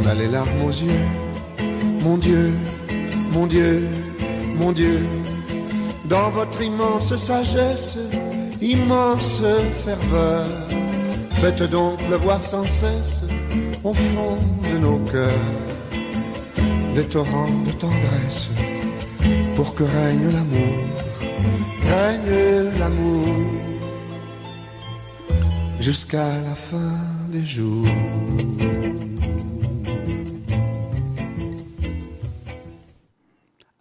On a les larmes aux yeux. Mon Dieu, mon Dieu, mon Dieu, dans votre immense sagesse, immense ferveur, faites donc pleuvoir sans cesse au fond de nos cœurs des torrents de tendresse pour que règne l'amour, règne l'amour jusqu'à la fin des jours.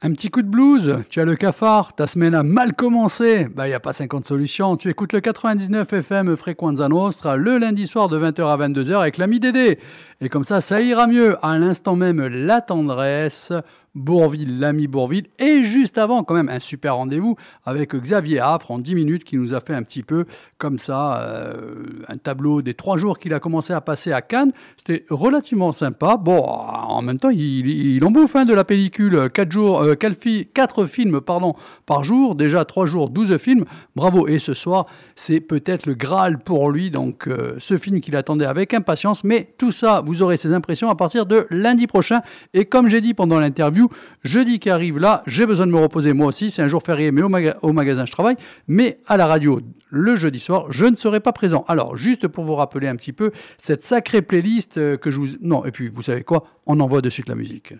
Un petit coup de blues, tu as le cafard, ta semaine a mal commencé, bah il n'y a pas 50 solutions, tu écoutes le 99 FM Frequenza Nostra le lundi soir de 20h à 22h avec l'ami Dédé. Et comme ça, ça ira mieux. À l'instant même, la tendresse, Bourville, l'ami Bourville, et juste avant, quand même, un super rendez-vous avec Xavier Affre en 10 minutes qui nous a fait un petit peu comme ça, euh, un tableau des trois jours qu'il a commencé à passer à Cannes. C'était relativement sympa. Bon, en même temps, il, il en bouffe hein, de la pellicule, 4 jours, euh, quatre films pardon, par jour, déjà 3 jours, 12 films. Bravo. Et ce soir, c'est peut-être le Graal pour lui, donc euh, ce film qu'il attendait avec impatience. Mais tout ça, vous aurez ses impressions à partir de lundi prochain. Et comme j'ai dit pendant l'interview, Jeudi qui arrive là, j'ai besoin de me reposer moi aussi. C'est un jour férié, mais au, magasin je travaille. Mais à la radio, le jeudi soir, je ne serai pas présent. Alors, juste pour vous rappeler un petit peu cette sacrée playlist euh, que je vous. Non, et puis vous savez quoi? On envoie de suite la musique.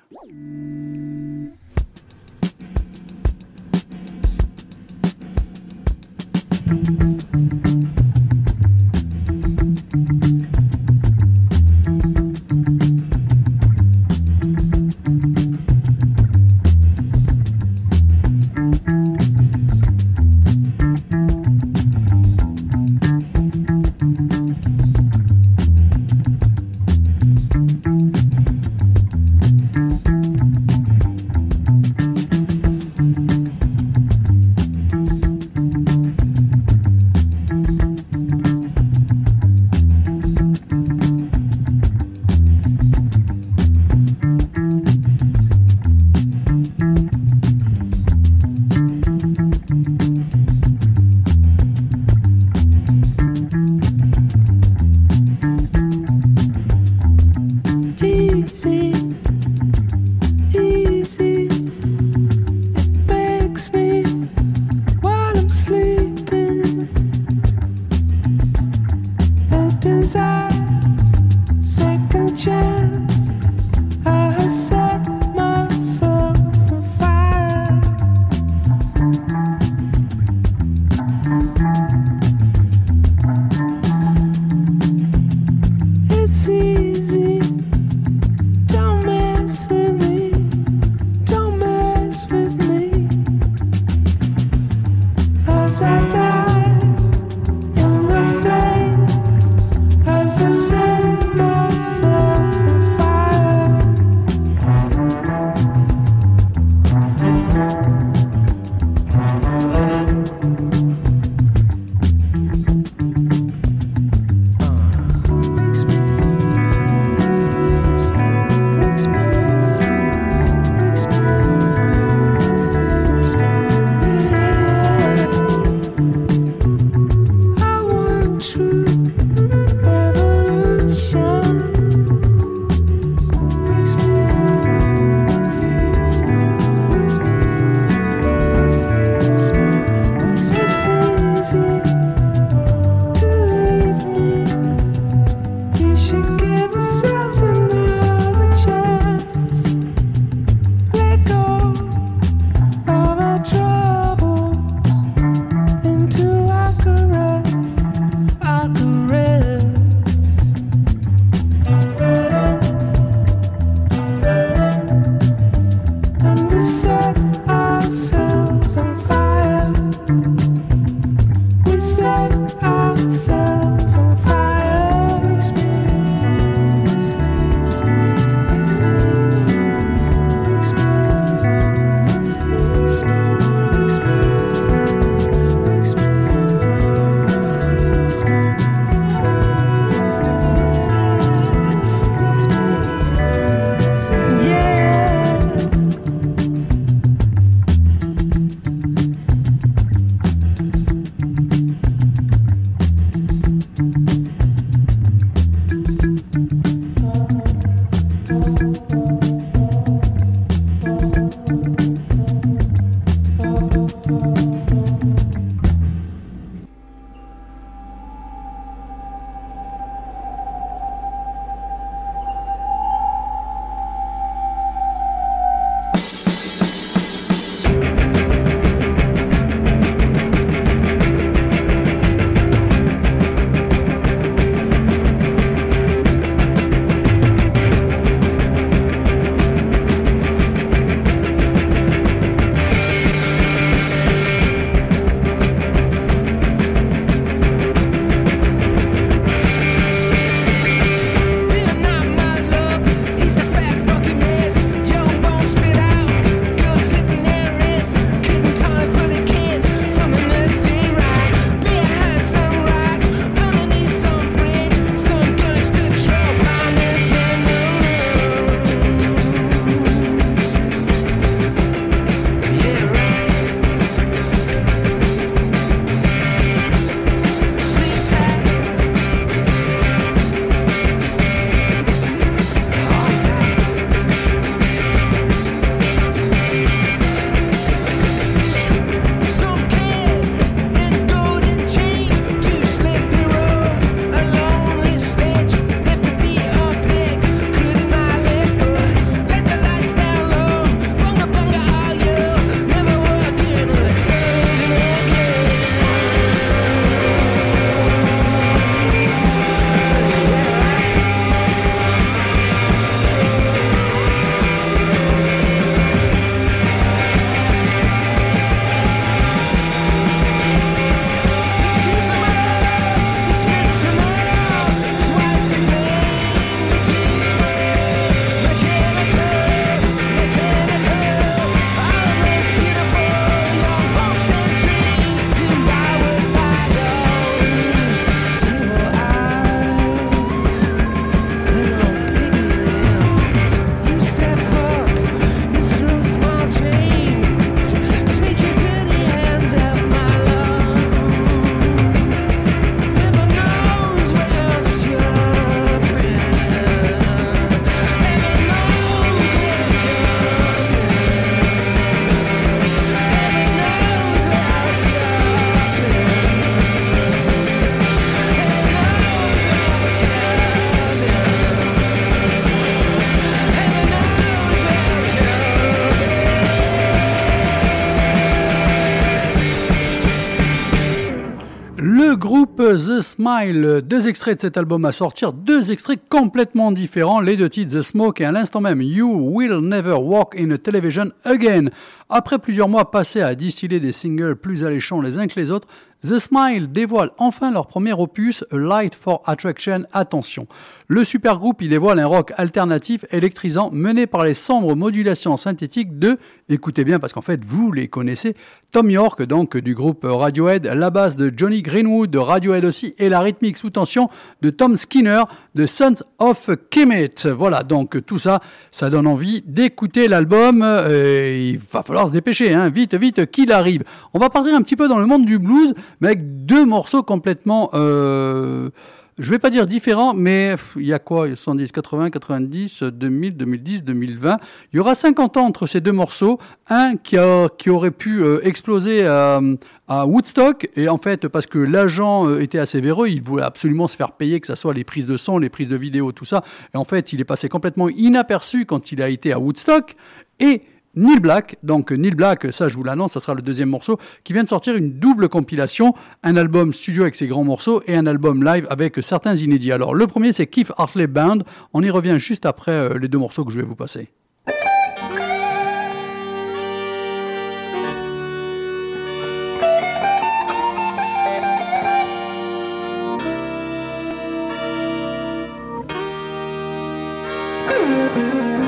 The Smile, deux extraits de cet album à sortir, deux extraits complètement différents, les deux titres The Smoke et à l'instant même You Will Never Walk in a Television Again. Après plusieurs mois passés à distiller des singles plus alléchants les uns que les autres, The Smile dévoile enfin leur premier opus, Light for Attraction. Attention, le supergroupe y dévoile un rock alternatif électrisant mené par les sombres modulations synthétiques de, écoutez bien parce qu'en fait vous les connaissez, Tom York donc du groupe Radiohead, la basse de Johnny Greenwood de Radiohead aussi et la rythmique sous tension de Tom Skinner de Sons of Kemet. Voilà donc tout ça, ça donne envie d'écouter l'album. il va falloir se dépêcher, hein, vite vite qu'il arrive. On va partir un petit peu dans le monde du blues mais avec deux morceaux complètement, euh, je vais pas dire différents, mais il y a quoi? 70, 80, 90, 2000, 2010, 2020. Il y aura 50 ans entre ces deux morceaux. Un qui, a, qui aurait pu euh, exploser à, Woodstock, et en fait, parce que l'agent euh, était assez véreux, il voulait absolument se faire payer, que ce soit les prises de son, les prises de vidéo, tout ça. Et en fait, il est passé complètement inaperçu quand il a été à Woodstock. Et Neil Black, donc Neil Black, ça je vous l'annonce, ça sera le deuxième morceau, qui vient de sortir une double compilation, un album studio avec ses grands morceaux et un album live avec certains inédits. Alors le premier c'est Keith Hartley Band, on y revient juste après euh, les deux morceaux que je vais vous passer. Mm-hmm.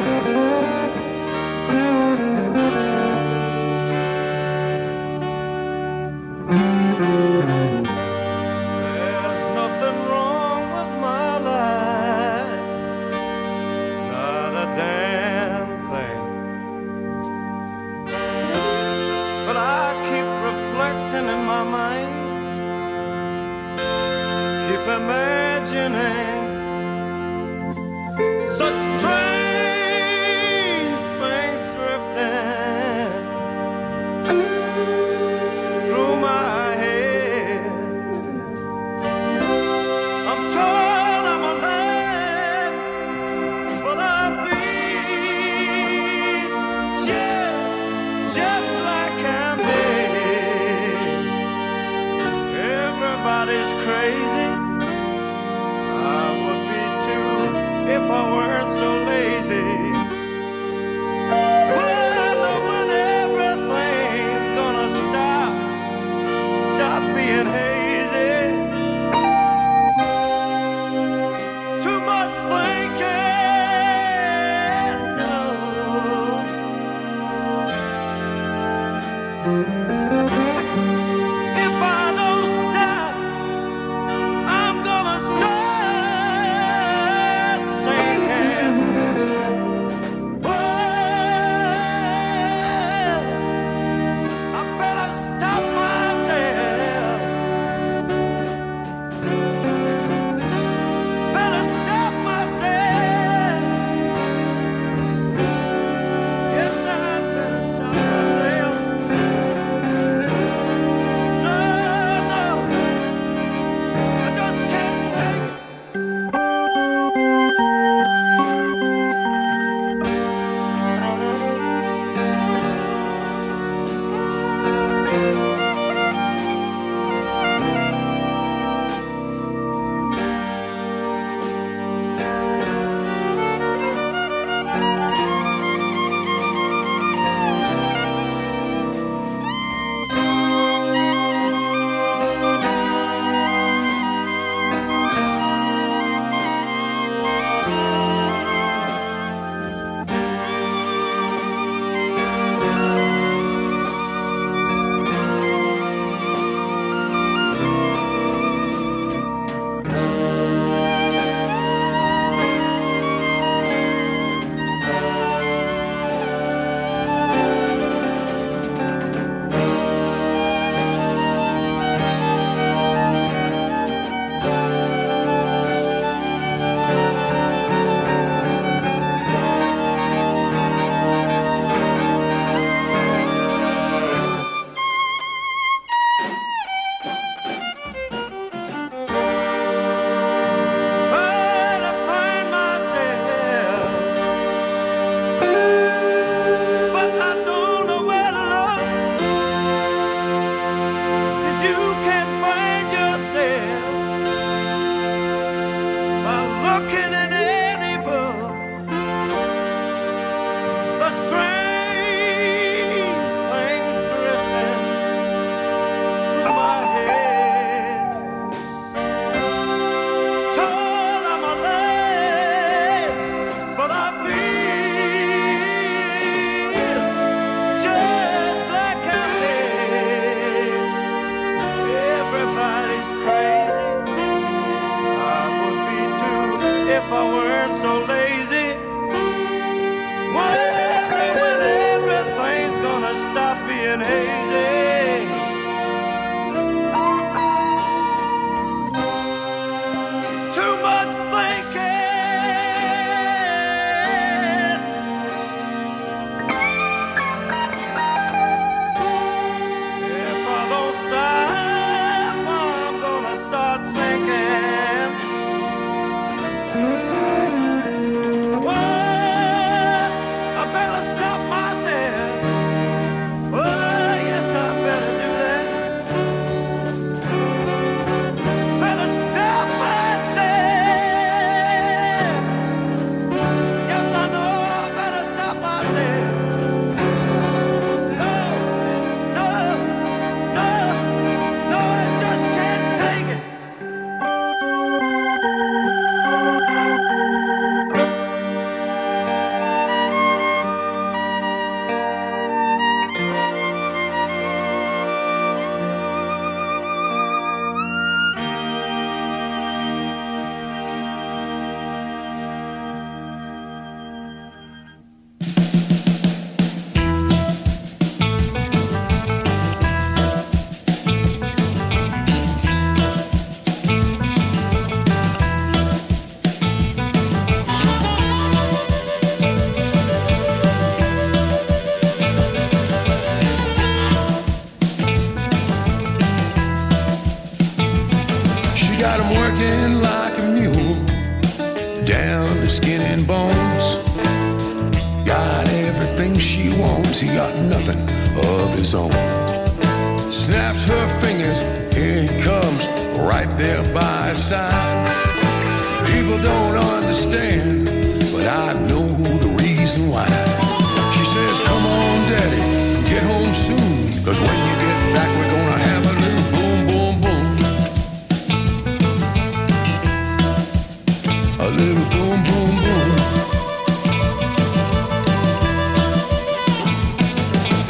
Little boom, boom, boom.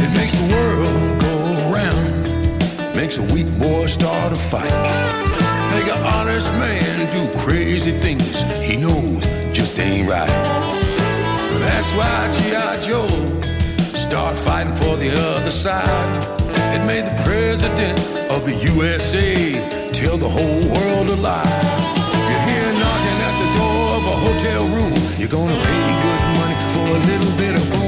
It makes the world go around, makes a weak boy start a fight. Make an honest man do crazy things he knows just ain't right. That's why G.I. Joe start fighting for the other side. It made the president of the USA tell the whole world a lie. Hotel room. You're gonna pay good money for a little bit of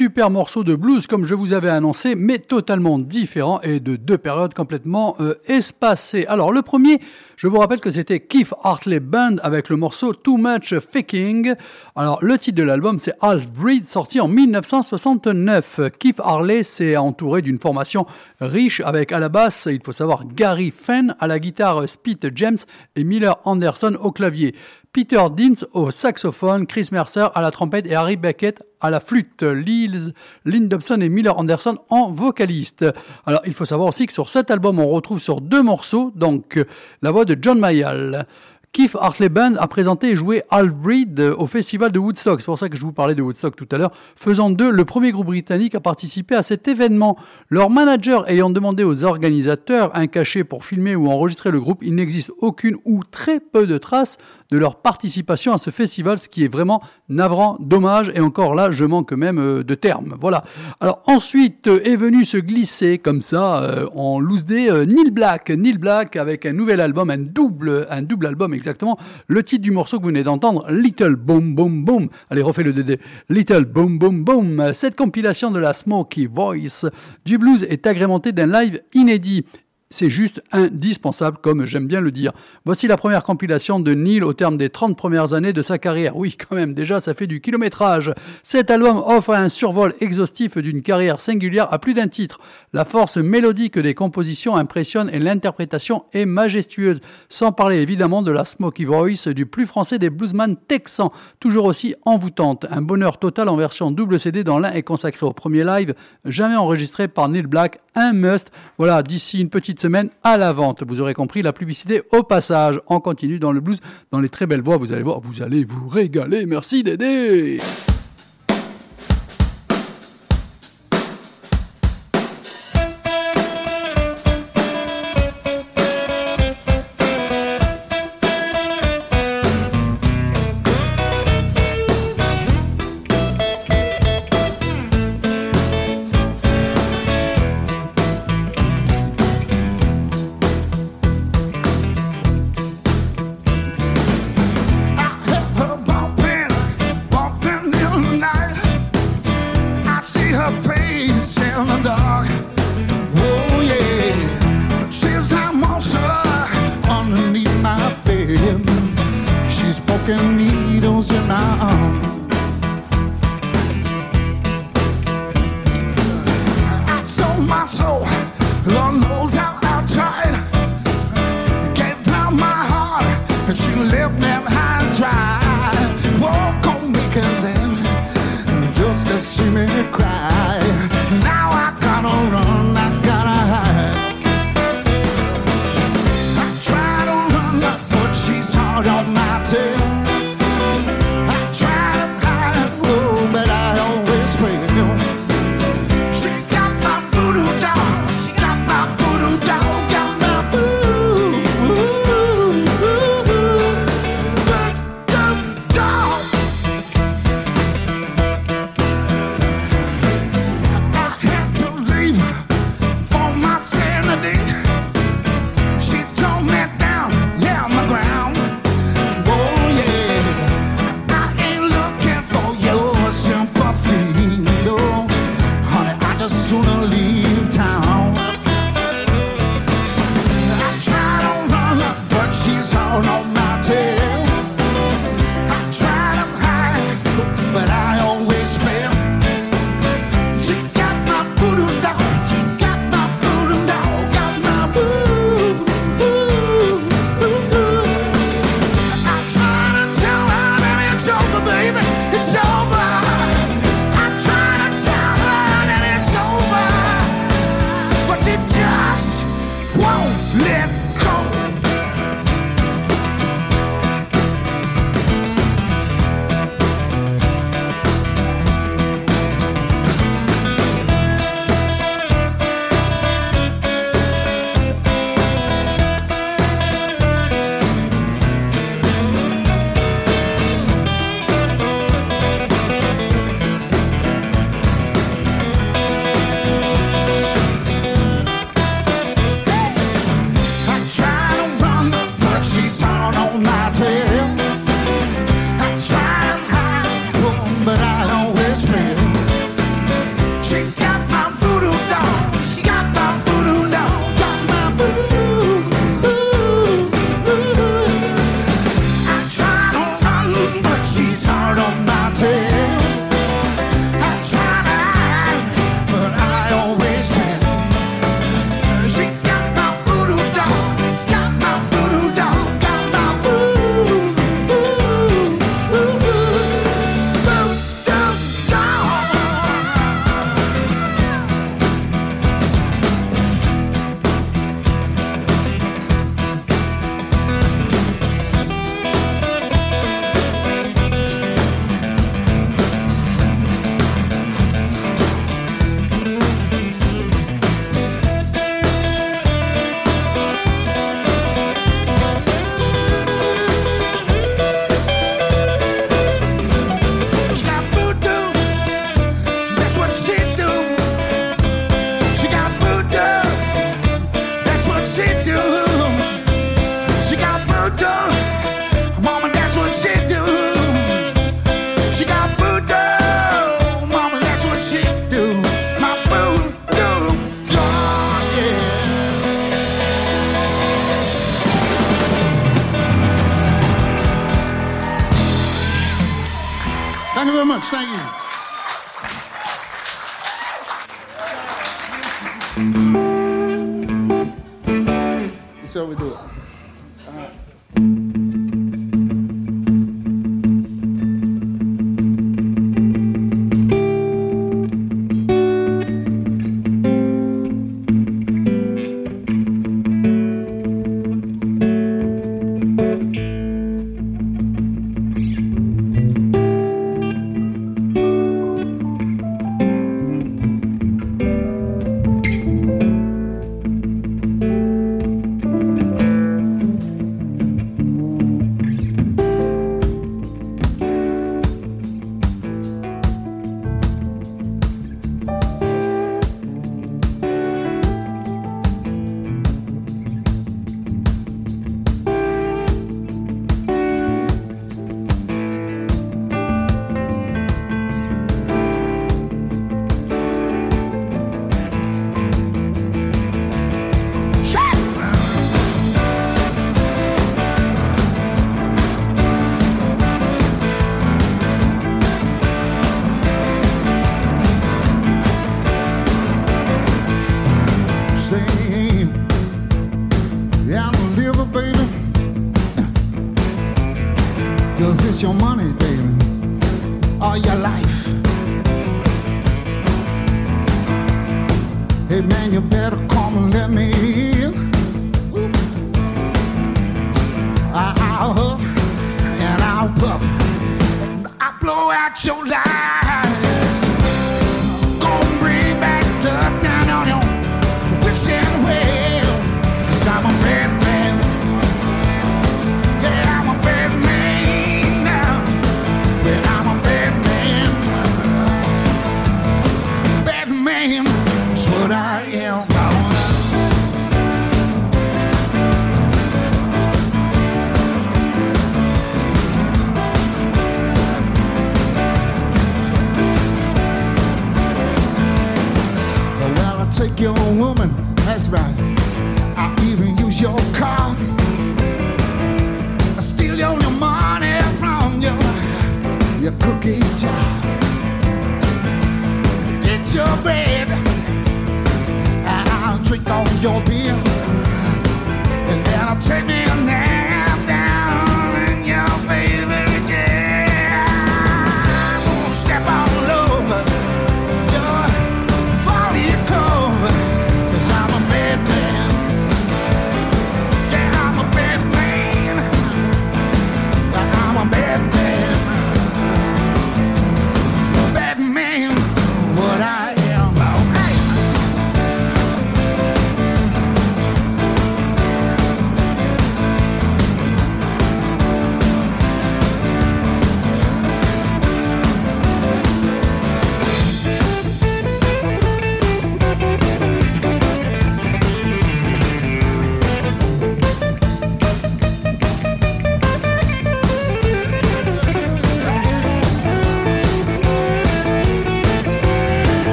super morceaux de blues comme je vous avais annoncé, mais totalement différents et de deux périodes complètement euh, espacées. Alors le premier, je vous rappelle que c'était Keith Hartley Band avec le morceau Too Much Faking. Alors le titre de l'album c'est Half Breed sorti en 1969. Keith Hartley s'est entouré d'une formation riche avec à la basse, il faut savoir Gary Fenn, à la guitare Spit James et Miller Anderson au clavier. Peter Deans au saxophone, Chris Mercer à la trompette et Harry Beckett à la flûte. Lils, Lynn Dobson et Miller Anderson en vocaliste. Alors, il faut savoir aussi que sur cet album, on retrouve sur deux morceaux, donc euh, la voix de John Mayall. Keith Hartley Band a présenté et joué Half Breed au festival de Woodstock. C'est pour ça que je vous parlais de Woodstock tout à l'heure, faisant d'eux le premier groupe britannique à participer à cet événement. Leur manager ayant demandé aux organisateurs un cachet pour filmer ou enregistrer le groupe, il n'existe aucune ou très peu de traces de leur participation à ce festival, ce qui est vraiment navrant, dommage, et encore là, je manque même euh, de termes. Voilà. Alors ensuite euh, est venu se glisser comme ça euh, en loose day Neil Black, Neil Black avec un nouvel album, un double, un double album exactement. Le titre du morceau que vous venez d'entendre, Little Boom Boom Boom. Allez, refais le DD. Little Boom Boom Boom. Cette compilation de la Smoky Voice du blues est agrémentée d'un live inédit c'est juste indispensable, comme j'aime bien le dire. Voici la première compilation de Neil au terme des 30 premières années de sa carrière. Oui, quand même, déjà, ça fait du kilométrage. Cet album offre un survol exhaustif d'une carrière singulière à plus d'un titre. La force mélodique des compositions impressionne et l'interprétation est majestueuse. Sans parler évidemment de la smoky voice du plus français des bluesman texans, toujours aussi envoûtante. Un bonheur total en version double CD dans l'un est consacré au premier live, jamais enregistré par Neil Black, un must. Voilà, d'ici une petite semaine à la vente. Vous aurez compris la publicité au passage. On continue dans le blues, dans les très belles voix. Vous allez voir, vous allez vous régaler. Merci Dédé.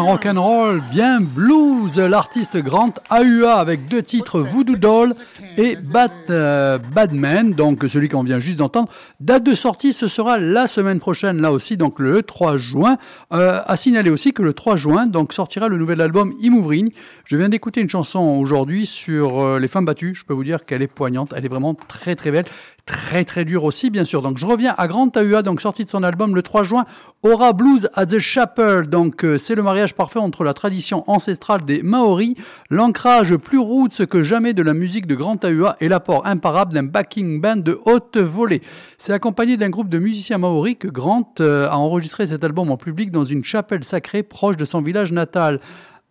Bien rock'n'roll, bien blues, l'artiste Grant AUA avec deux titres Voodoo Doll et Bad, euh, Badman, donc celui qu'on vient juste d'entendre. Date de sortie, ce sera la semaine prochaine, là aussi, donc le 3 juin. Euh, à signaler aussi que le 3 juin, donc sortira le nouvel album Imouvrigne. Je viens d'écouter une chanson aujourd'hui sur euh, les femmes battues. Je peux vous dire qu'elle est poignante, elle est vraiment très très belle très très dur aussi, bien sûr. Donc je reviens à Grand AUA, donc sorti de son album le 3 juin, Aura Blues at the Chapel. Donc euh, c'est le mariage parfait entre la tradition ancestrale des Maoris, l'ancrage plus roots que jamais de la musique de Grand AUA et l'apport imparable d'un backing band de haute volée. C'est accompagné d'un groupe de musiciens maoris que Grant euh, a enregistré cet album en public dans une chapelle sacrée proche de son village natal.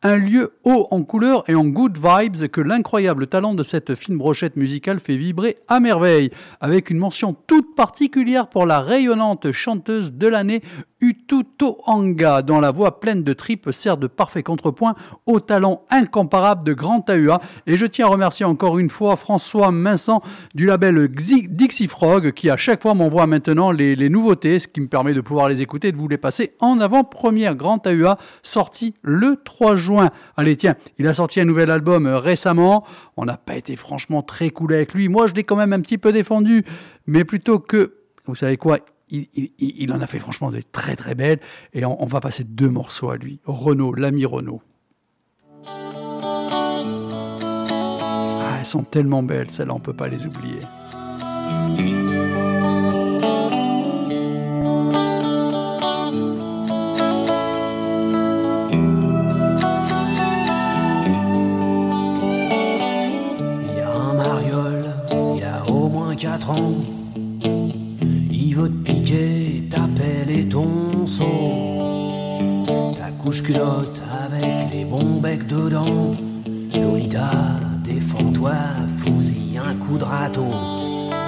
Un lieu haut en couleurs et en good vibes que l'incroyable talent de cette fine brochette musicale fait vibrer à merveille, avec une mention toute particulière pour la rayonnante chanteuse de l'année Ututo Anga, dont la voix pleine de tripes sert de parfait contrepoint au talent incomparable de Grand AUA. Et je tiens à remercier encore une fois François Vincent du label Dixie Frog, qui à chaque fois m'envoie maintenant les, les, nouveautés, ce qui me permet de pouvoir les écouter et de vous les passer en avant-première. Grand AUA, sorti le 3 juin. Allez, tiens, il a sorti un nouvel album euh, récemment. On n'a pas été franchement très cool avec lui. Moi, je l'ai quand même un petit peu défendu, mais plutôt que, vous savez quoi, il, en a fait franchement de très très belles. Et on, va passer deux morceaux à lui. Renault, l'ami Renault. Ah, elles sont tellement belles, celles-là, on ne peut pas les oublier. Moins 4 ans veut te piquer ta pelle et ton seau. Ta couche culotte avec les bons becs dedans. Lolita, défends-toi, fusille un coup de râteau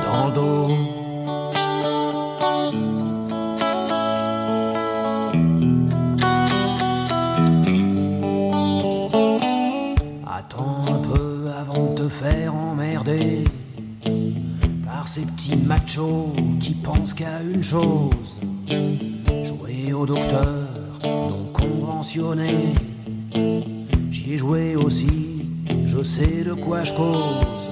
dans le dos. Attends un peu avant de te faire emmerder ces petits machos qui pensent qu'à une chose jouer au docteur non conventionné. J'y ai joué aussi, je sais de quoi je cause.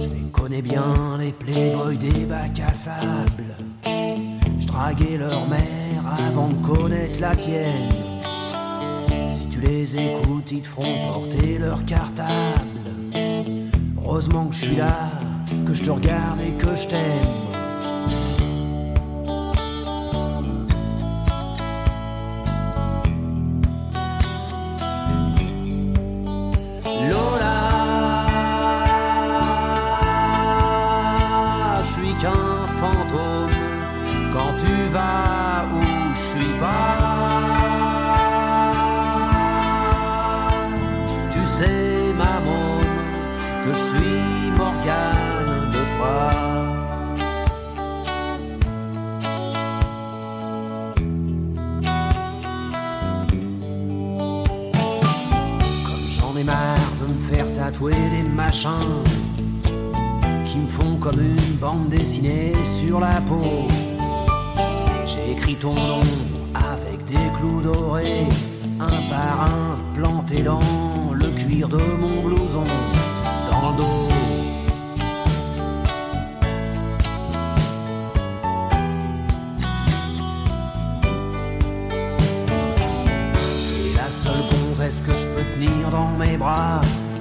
Je les connais bien, les playboys des bacs à sable. Je draguais leur mère avant de connaître la tienne. Si tu les écoutes, ils te feront porter leur cartable. Heureusement que je suis là que je te regarde et que je t'aime. Tatouer des machins qui me font comme une bande dessinée sur la peau. J'ai écrit ton nom avec des clous dorés, un par un planté dans le cuir de mon blouson, dans le dos. T'es la seule gonzesse que je peux tenir dans mes bras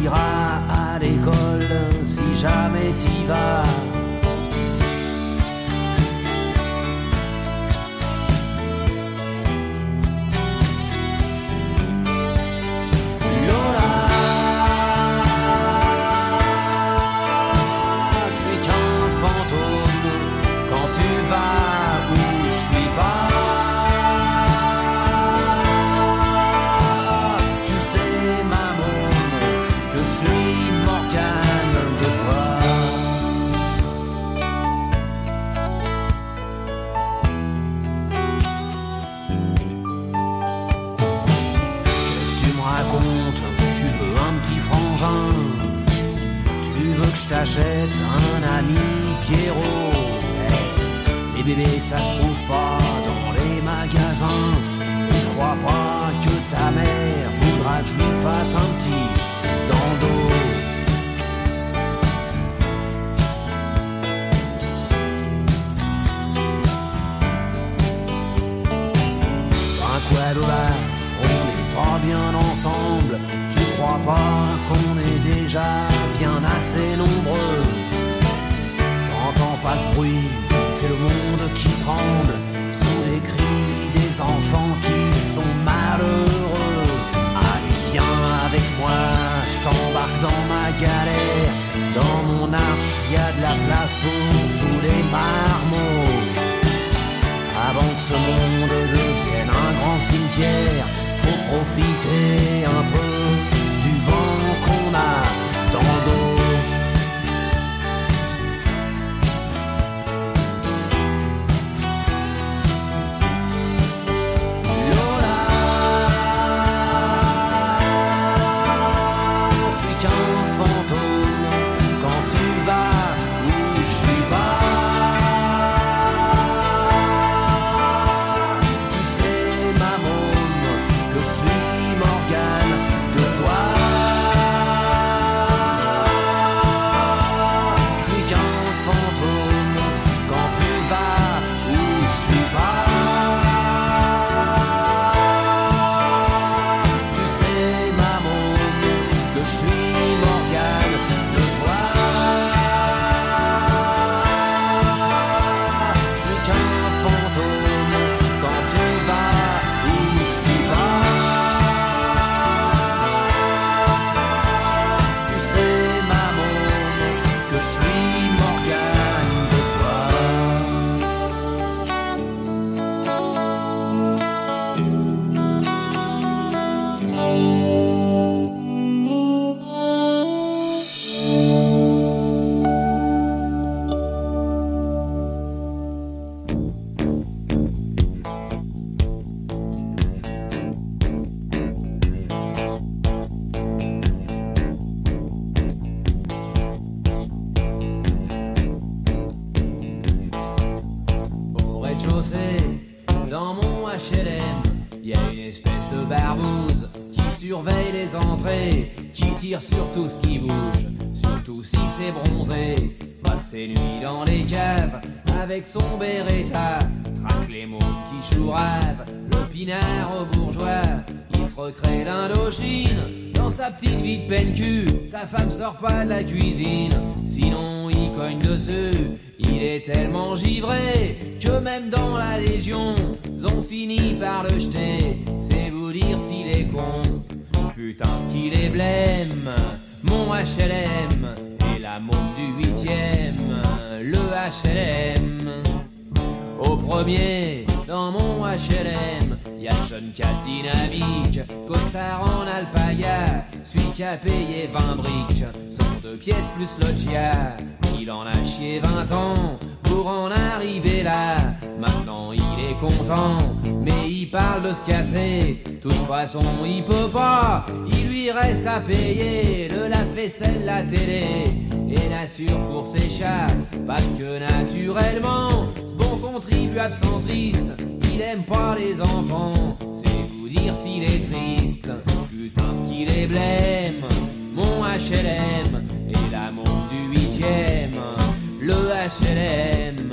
t'iras à l'école, si jamais t'y vas. Veux que je t'achète un ami Pierrot Les bébés, ça se trouve pas dans les magasins. Et je crois pas que ta mère voudra que je lui fasse un petit dans dos. on n'est pas bien ensemble. Crois pas qu'on est déjà bien assez nombreux T'entends pas ce bruit, c'est le monde qui tremble sous les cris des enfants qui sont malheureux. Allez, viens avec moi, je t'embarque dans ma galère. Dans mon arche, y a de la place pour tous les marmots. Avant que ce monde devienne un grand cimetière, faut profiter un peu qu'on a sort pas de la cuisine, il peut pas, il lui reste à payer le lave-vaisselle, la télé et l'assure pour ses chats. Parce que naturellement, ce bon contribuable centriste, il aime pas les enfants. C'est vous dire s'il est triste, putain ce qu'il est blême. Mon HLM et la montre du huitième, le HLM.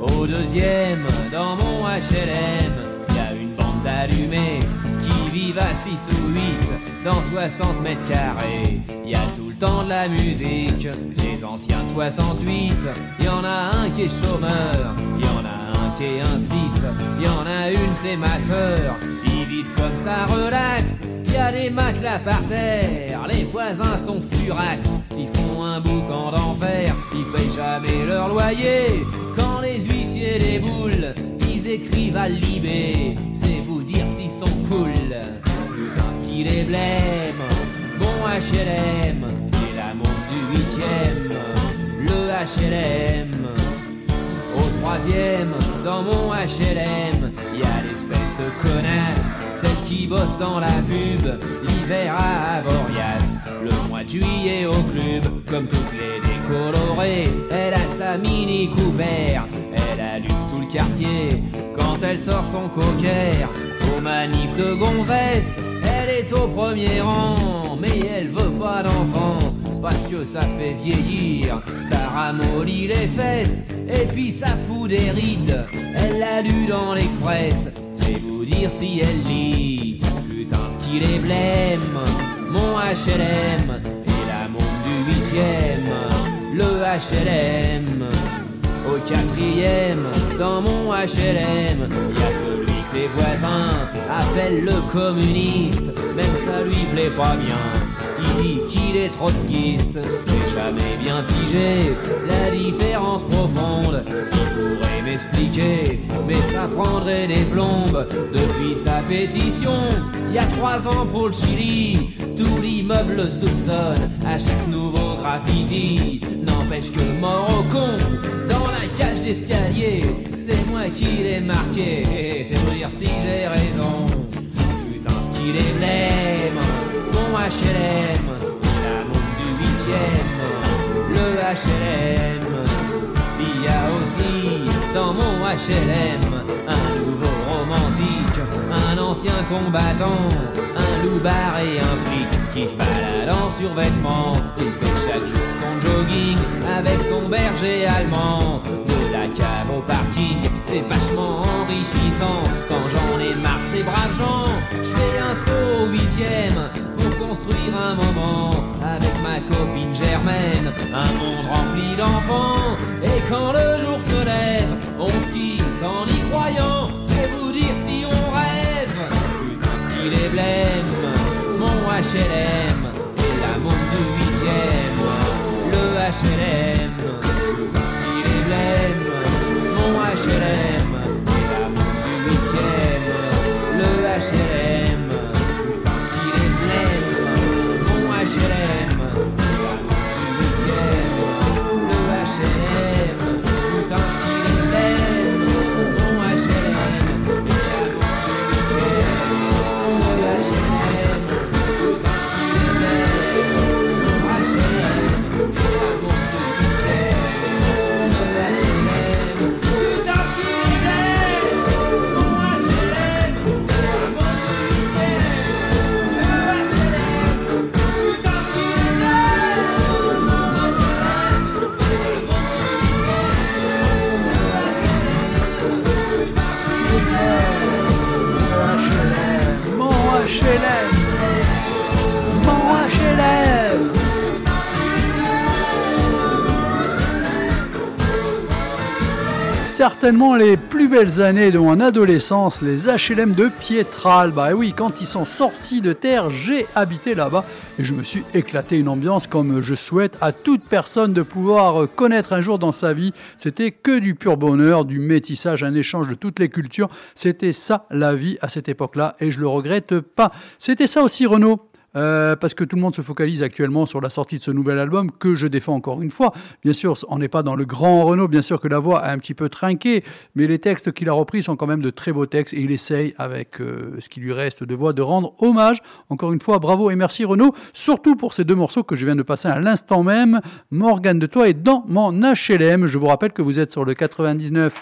Au deuxième, dans mon HLM, y a une bande d'allumés à 6 ou 8 dans 60 mètres carrés. Y a tout le temps de la musique, les anciens de 68. Y en a un qui est chômeur, y en a un qui est instit. Y en a une, c'est ma sœur. Ils vivent comme ça, relax. Y a des matelas par terre, les voisins sont furax. Ils font un boucan d'enfer, ils payent jamais leur loyer. Quand les huissiers ils écrivent à Libé. C'est vous dire s'ils sont cool. Putain, ce qu'il est blême. Mon HLM, et la montre du huitième. Le HLM. Au troisième, dans mon HLM, y a l'espèce de connasse, celle qui bosse dans la pub, l'hiver à Avoriaz. Le mois de juillet au club, comme toutes les décolorées, elle a sa mini couvert, quand elle sort son cocker. Au manif de gonzesse, elle est au premier rang, mais elle veut pas d'enfant parce que ça fait vieillir, ça ramollit les fesses et puis ça fout des rides. Elle l'a lu dans l'express, c'est vous dire si elle lit. Putain, ce qu'il est blême, mon HLM et la montre du huitième, le HLM. Au quatrième, dans mon HLM, y a celui que les voisins appellent le communiste, même ça lui plaît pas bien qu'il est trotskiste. J'ai jamais bien pigé la différence profonde. Il pourrait m'expliquer, mais ça prendrait des plombes. Depuis sa pétition, il y a trois ans pour le Chili, tout l'immeuble soupçonne à chaque nouveau graffiti. N'empêche que mort au con, dans la cage d'escalier, c'est moi qui l'ai marqué. C'est pour dire si j'ai raison. Putain, ce qu'il est blême HLM, la montre du huitième, le HLM. Il y a aussi dans mon HLM un nouveau romantique, un ancien combattant, un loupard et un flic qui se balade en survêtement. Il fait chaque jour son jogging avec son berger allemand. De la cave au parking, c'est vachement enrichissant. Quand j'en ai marre de ces braves gens, je fais un saut au huitième construire un moment avec ma copine Germaine, un monde rempli d'enfants. Et quand le jour se lève, on se quitte en y croyant, c'est vous dire si on rêve. Putain, style est blême, mon HLM, et la montre du huitième, le HLM. Putain, style est blême, mon HLM, et la montre du huitième, le HLM. Certainement les plus belles années de mon adolescence, les HLM de Pietral. Bah oui, quand ils sont sortis de terre, j'ai habité là-bas et je me suis éclaté une ambiance comme je souhaite à toute personne de pouvoir connaître un jour dans sa vie. C'était que du pur bonheur, du métissage, un échange de toutes les cultures. C'était ça la vie à cette époque-là et je le regrette pas. C'était ça aussi Renault. Euh, parce que tout le monde se focalise actuellement sur la sortie de ce nouvel album que je défends encore une fois. Bien sûr, on n'est pas dans le grand Renault, bien sûr que la voix a un petit peu trinqué, mais les textes qu'il a repris sont quand même de très beaux textes et il essaye, avec euh, ce qui lui reste de voix, de rendre hommage. Encore une fois, bravo et merci Renault, surtout pour ces deux morceaux que je viens de passer à l'instant même. Morgane de Toi est dans mon HLM. Je vous rappelle que vous êtes sur le 99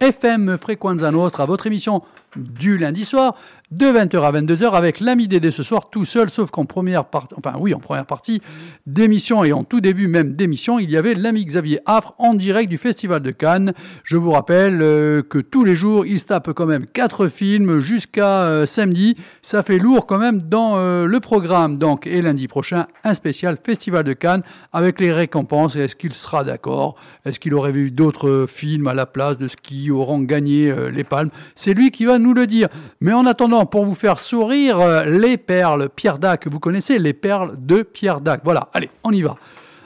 FM Frequenza Nostra, votre émission du lundi soir de 20h à 22h avec l'ami Dédé ce soir tout seul, sauf qu'en première partie, enfin oui, en première partie d'émission et en tout début même d'émission, il y avait l'ami Xavier Affre en direct du Festival de Cannes. Je vous rappelle euh, que tous les jours, il se tape quand même quatre films jusqu'à euh, samedi. Ça fait lourd quand même dans euh, le programme. Donc, et lundi prochain, un spécial Festival de Cannes avec les récompenses. Est-ce qu'il sera d'accord? Est-ce qu'il aurait vu d'autres films à la place de ce qui auront gagné les palmes? C'est lui qui va nous le dire. Mais en attendant, pour vous faire sourire, euh, les perles Pierre Dac. Vous connaissez les perles de Pierre Dac. Voilà, allez, on y va.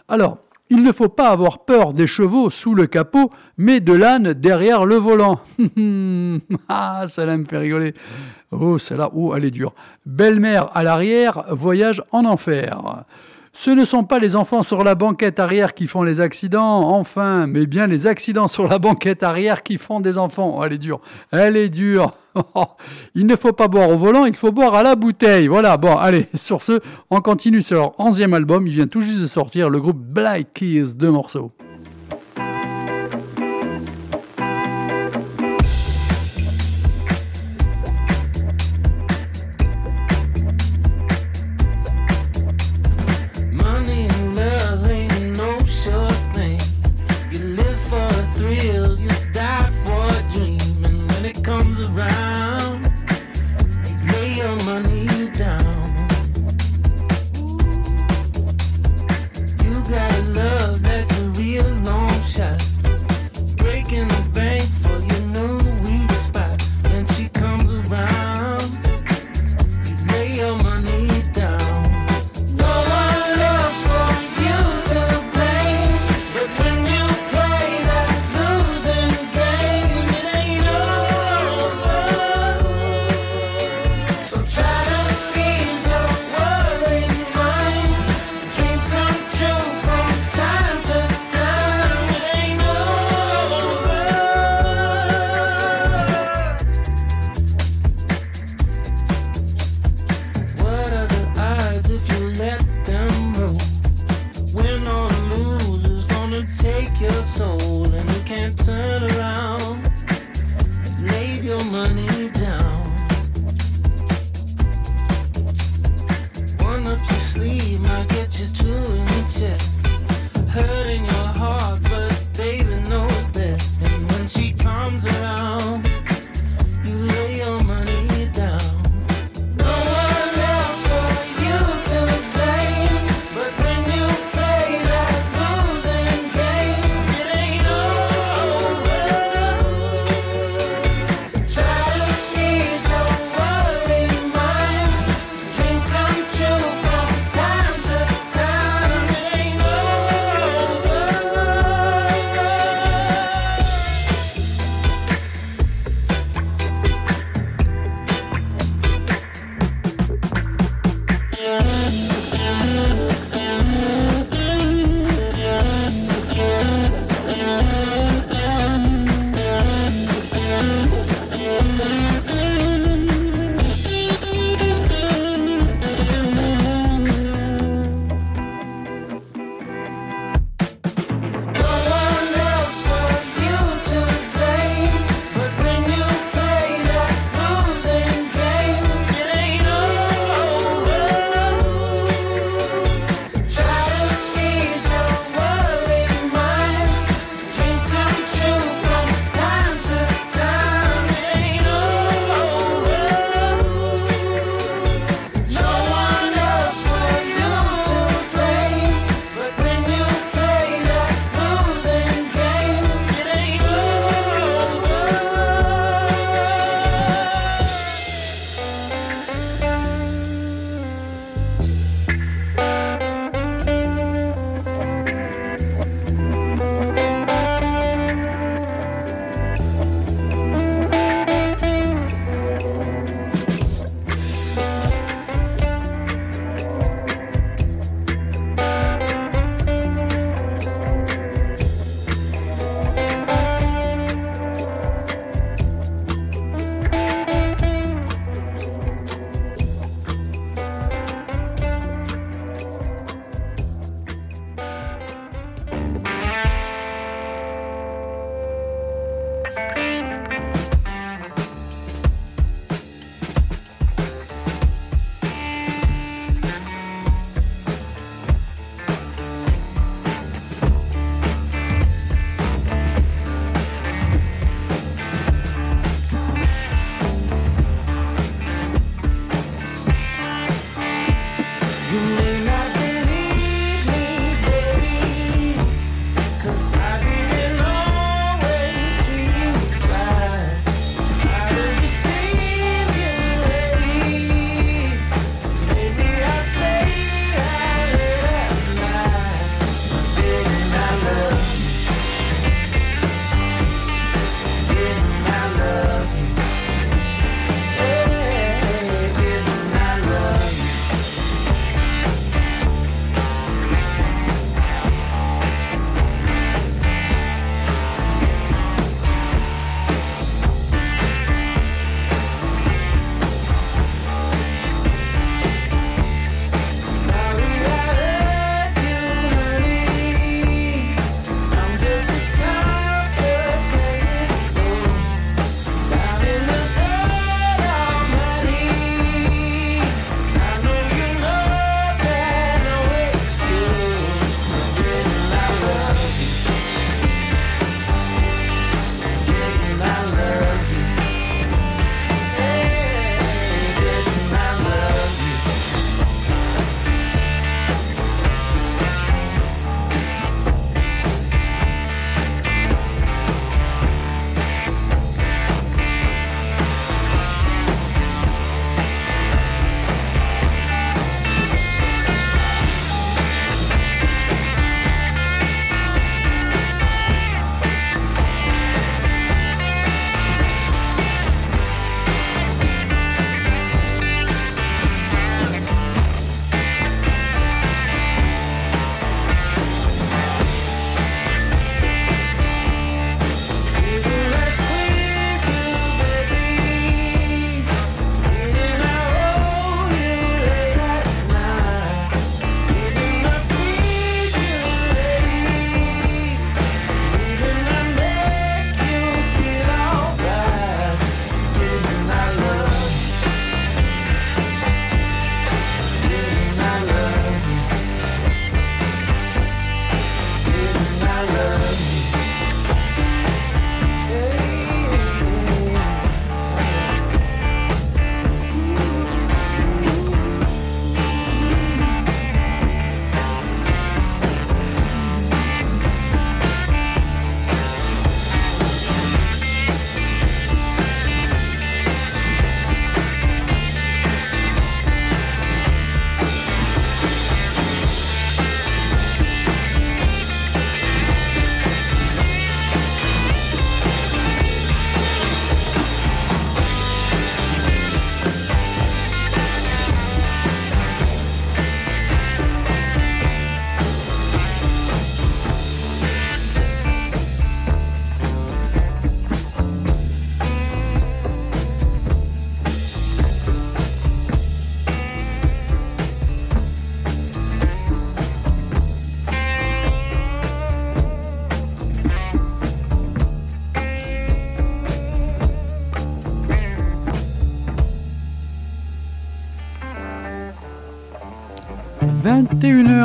Alors, il ne faut pas avoir peur des chevaux sous le capot, mais de l'âne derrière le volant. ah, ça là me fait rigoler. Oh, celle-là, oh, elle est dure. Belle-mère à l'arrière, voyage en enfer. Ce ne sont pas les enfants sur la banquette arrière qui font les accidents, enfin, mais bien les accidents sur la banquette arrière qui font des enfants. Oh, elle est dure, elle est dure. il ne faut pas boire au volant, il faut boire à la bouteille. Voilà, bon, allez, sur ce, on continue sur leur onzième album. Il vient tout juste de sortir, le groupe Black Keys, deux morceaux.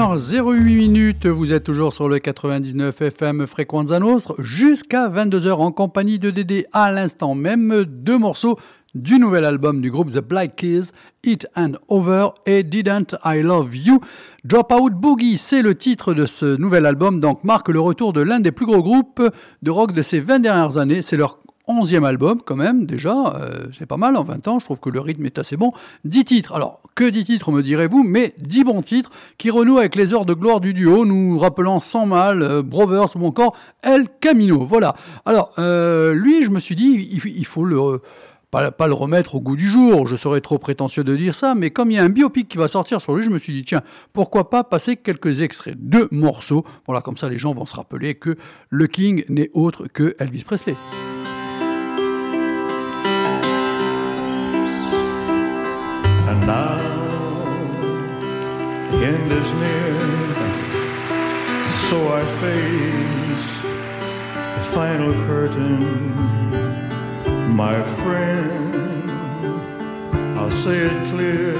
21h08 minutes, vous êtes toujours sur le 99 FM Frequenza Nostre jusqu'à 22h en compagnie de Dédé à l'instant même deux morceaux du nouvel album du groupe The Black Keys, It and Over et Didn't I Love You. Dropout Boogie, c'est le titre de ce nouvel album, donc marque le retour de l'un des plus gros groupes de rock de ces 20 dernières années. C'est leur onzième album quand même déjà, euh, c'est pas mal en 20 ans, je trouve que le rythme est assez bon. 10 titres, alors que 10 titres me direz-vous, mais 10 bons titres qui renouent avec les heures de gloire du duo, nous rappelant sans mal euh, Brothers ou encore El Camino. Voilà. Alors euh, lui, je me suis dit, il, faut le... Pas, le remettre au goût du jour, je serais trop prétentieux de dire ça, mais comme il y a un biopic qui va sortir sur lui, je me suis dit, tiens, pourquoi pas passer quelques extraits de morceaux Voilà, comme ça les gens vont se rappeler que le King n'est autre que Elvis Presley. Now the end is near, so I face the final curtain. My friend, I'll say it clear,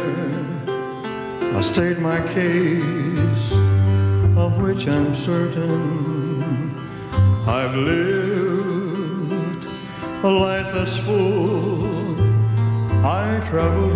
I'll state my case, of which I'm certain. I've lived a life that's full. I traveled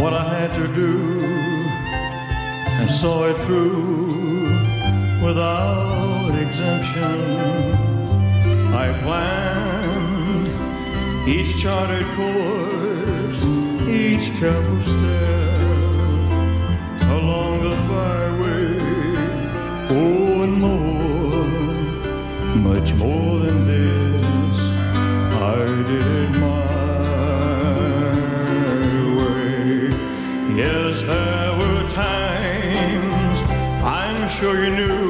what I had to do and saw it through without exemption. I planned each charted course, each careful step along the byway. Oh, and more, much more than this, I did it my Yes, there were times I'm sure you knew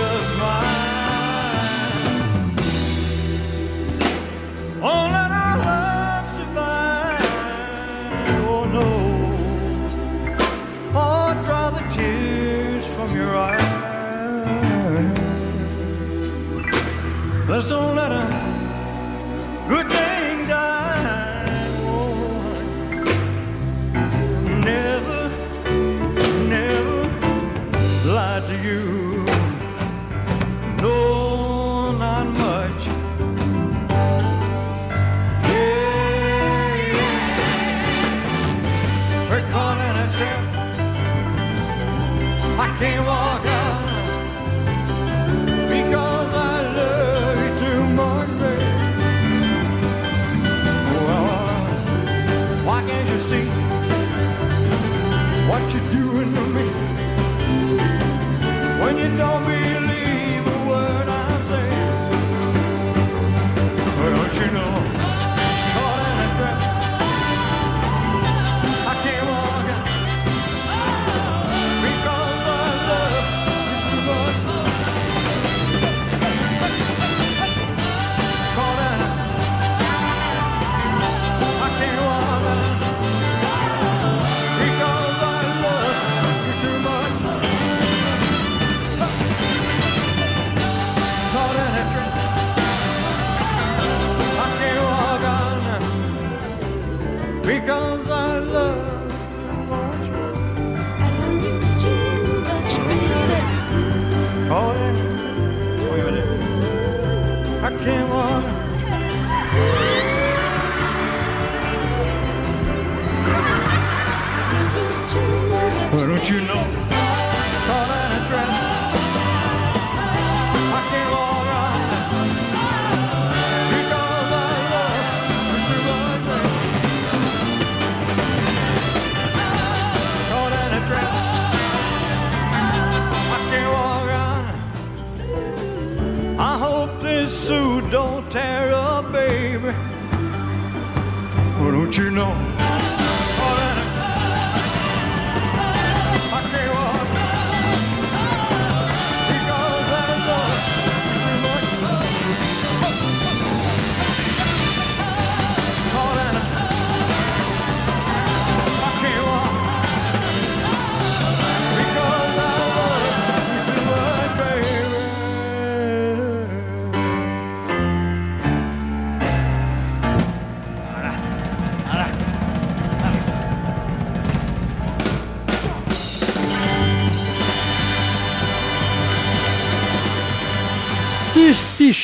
on suspicious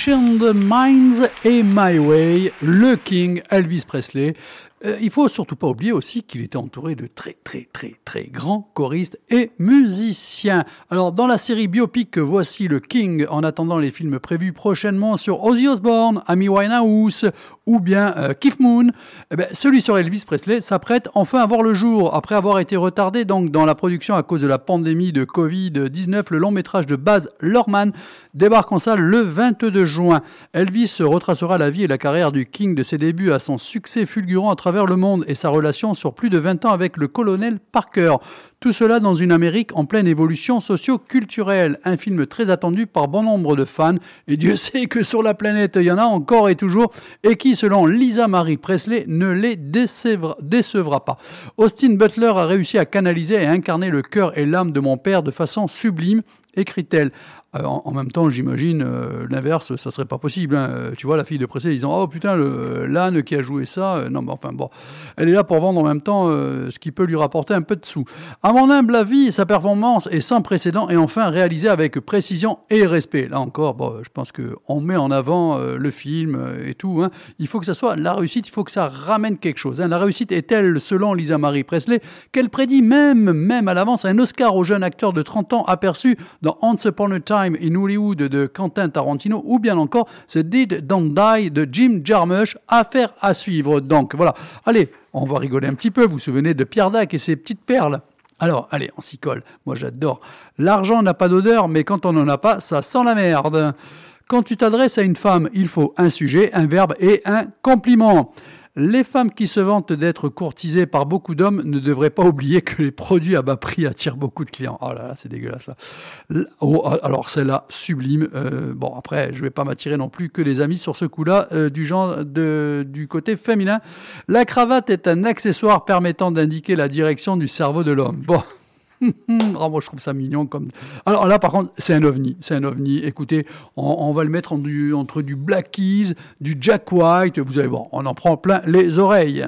The Minds et My Way, le King Elvis Presley. Euh, il faut surtout pas oublier aussi qu'il était entouré de très très très très grands choristes et musiciens. Alors dans la série biopic Voici le King, en attendant les films prévus prochainement sur Ozzy Osbourne, Amy Winehouse ou bien euh, Keith Moon, eh ben, celui sur Elvis Presley s'apprête enfin à voir le jour. Après avoir été retardé donc dans la production à cause de la pandémie de Covid-19, le long métrage de Baz Luhrmann débarque en salle le 22 juin. Elvis retracera la vie et la carrière du King de ses débuts à son succès fulgurant à travers le monde et sa relation sur plus de 20 ans avec le colonel Parker. Tout cela dans une Amérique en pleine évolution socio-culturelle. Un film très attendu par bon nombre de fans. Et Dieu sait que sur la planète, il y en a encore et toujours. Et qui, selon Lisa Marie Presley, ne les décevra, pas. Austin Butler a réussi à canaliser et incarner le cœur et l'âme de mon père de façon sublime écrit-elle. Euh, en, même temps, j'imagine euh, l'inverse, ça serait pas possible. hein. Euh, Tu vois, la fille de Presley disant Oh putain, l'âne qui a joué ça. non, mais enfin bon, elle est là pour vendre en même temps ce qui peut lui rapporter un peu de sous. À mon humble avis, sa performance est sans précédent et enfin réalisée avec précision et respect. Là encore, bon, je pense qu'on met en avant le film et tout. hein. Il faut que ça soit la réussite, il faut que ça ramène quelque chose. hein. La réussite est telle, selon Lisa Marie Presley, qu'elle prédit même, même à l'avance un Oscar au jeune acteur de 30 ans aperçu dans Once Upon a Time in Hollywood de Quentin Tarantino ou bien encore The Dead Don't Die de Jim Jarmusch. Affaire à suivre. Donc voilà. Allez, on va rigoler un petit peu. Vous vous souvenez de Pierre Dac et ses petites perles? Alors, allez, on s'y colle. Moi, j'adore. L'argent n'a pas d'odeur, mais quand on n'en a pas, ça sent la merde. Quand tu t'adresses à une femme, il faut un sujet, un verbe et un compliment. Les femmes qui se vantent d'être courtisées par beaucoup d'hommes ne devraient pas oublier que les produits à bas prix attirent beaucoup de clients. Oh là là, c'est dégueulasse là. Oh, alors celle-là, sublime. Euh, bon, après, je vais pas m'attirer non plus que des amis sur ce coup-là, euh, du genre de, du côté féminin. La cravate est un accessoire permettant d'indiquer la direction du cerveau de l'homme. Bon. Ah, moi, je trouve ça mignon. Comme... Alors là, par contre, c'est un ovni. C'est un ovni. Écoutez, on, on va le mettre en du- entre du Black Keys, du Jack White. Vous allez voir, on en prend plein les oreilles.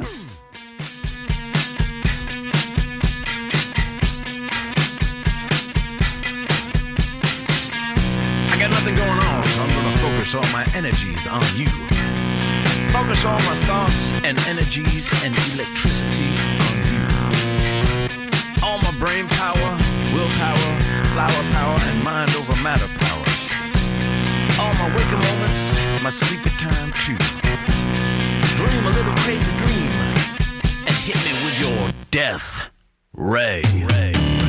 I got nothing going on, I'm gonna focus all my energies on you. Focus all my thoughts and energies and electricity brain power, willpower, flower power, and mind over matter power. All my waking moments, my sleepy time too. Dream a little crazy dream and hit me with your death ray. Come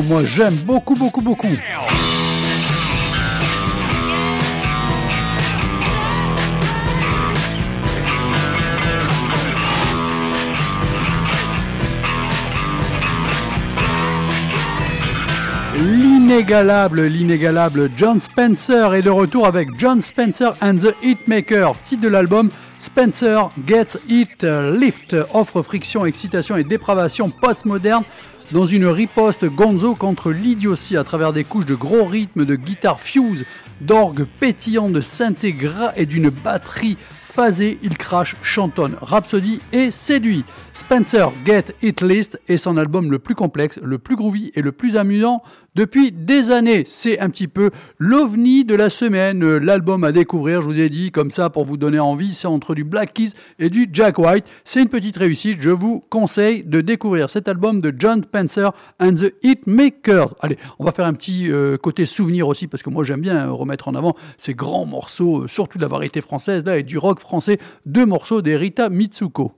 Moi j'aime beaucoup, beaucoup, beaucoup. L'inégalable, l'inégalable John Spencer est de retour avec John Spencer and the Hitmaker, titre de l'album Spencer Gets It Lift, offre friction, excitation et dépravation postmoderne dans une riposte gonzo contre l'idiotie à travers des couches de gros rythmes de guitare fuse, d'orgue pétillant, de synthé gras et d'une batterie phasé, il crache, chantonne, rhapsodie et séduit. Spencer Get It List est son album le plus complexe, le plus groovy et le plus amusant depuis des années. C'est un petit peu l'ovni de la semaine, euh, l'album à découvrir, je vous ai dit, comme ça pour vous donner envie, c'est entre du Black Keys et du Jack White. C'est une petite réussite, je vous conseille de découvrir cet album de John Spencer and the Hitmakers. Allez, on va faire un petit euh, côté souvenir aussi, parce que moi j'aime bien remettre en avant ces grands morceaux, euh, surtout de la variété française, là, et du rock français, deux morceaux des Rita Mitsuko.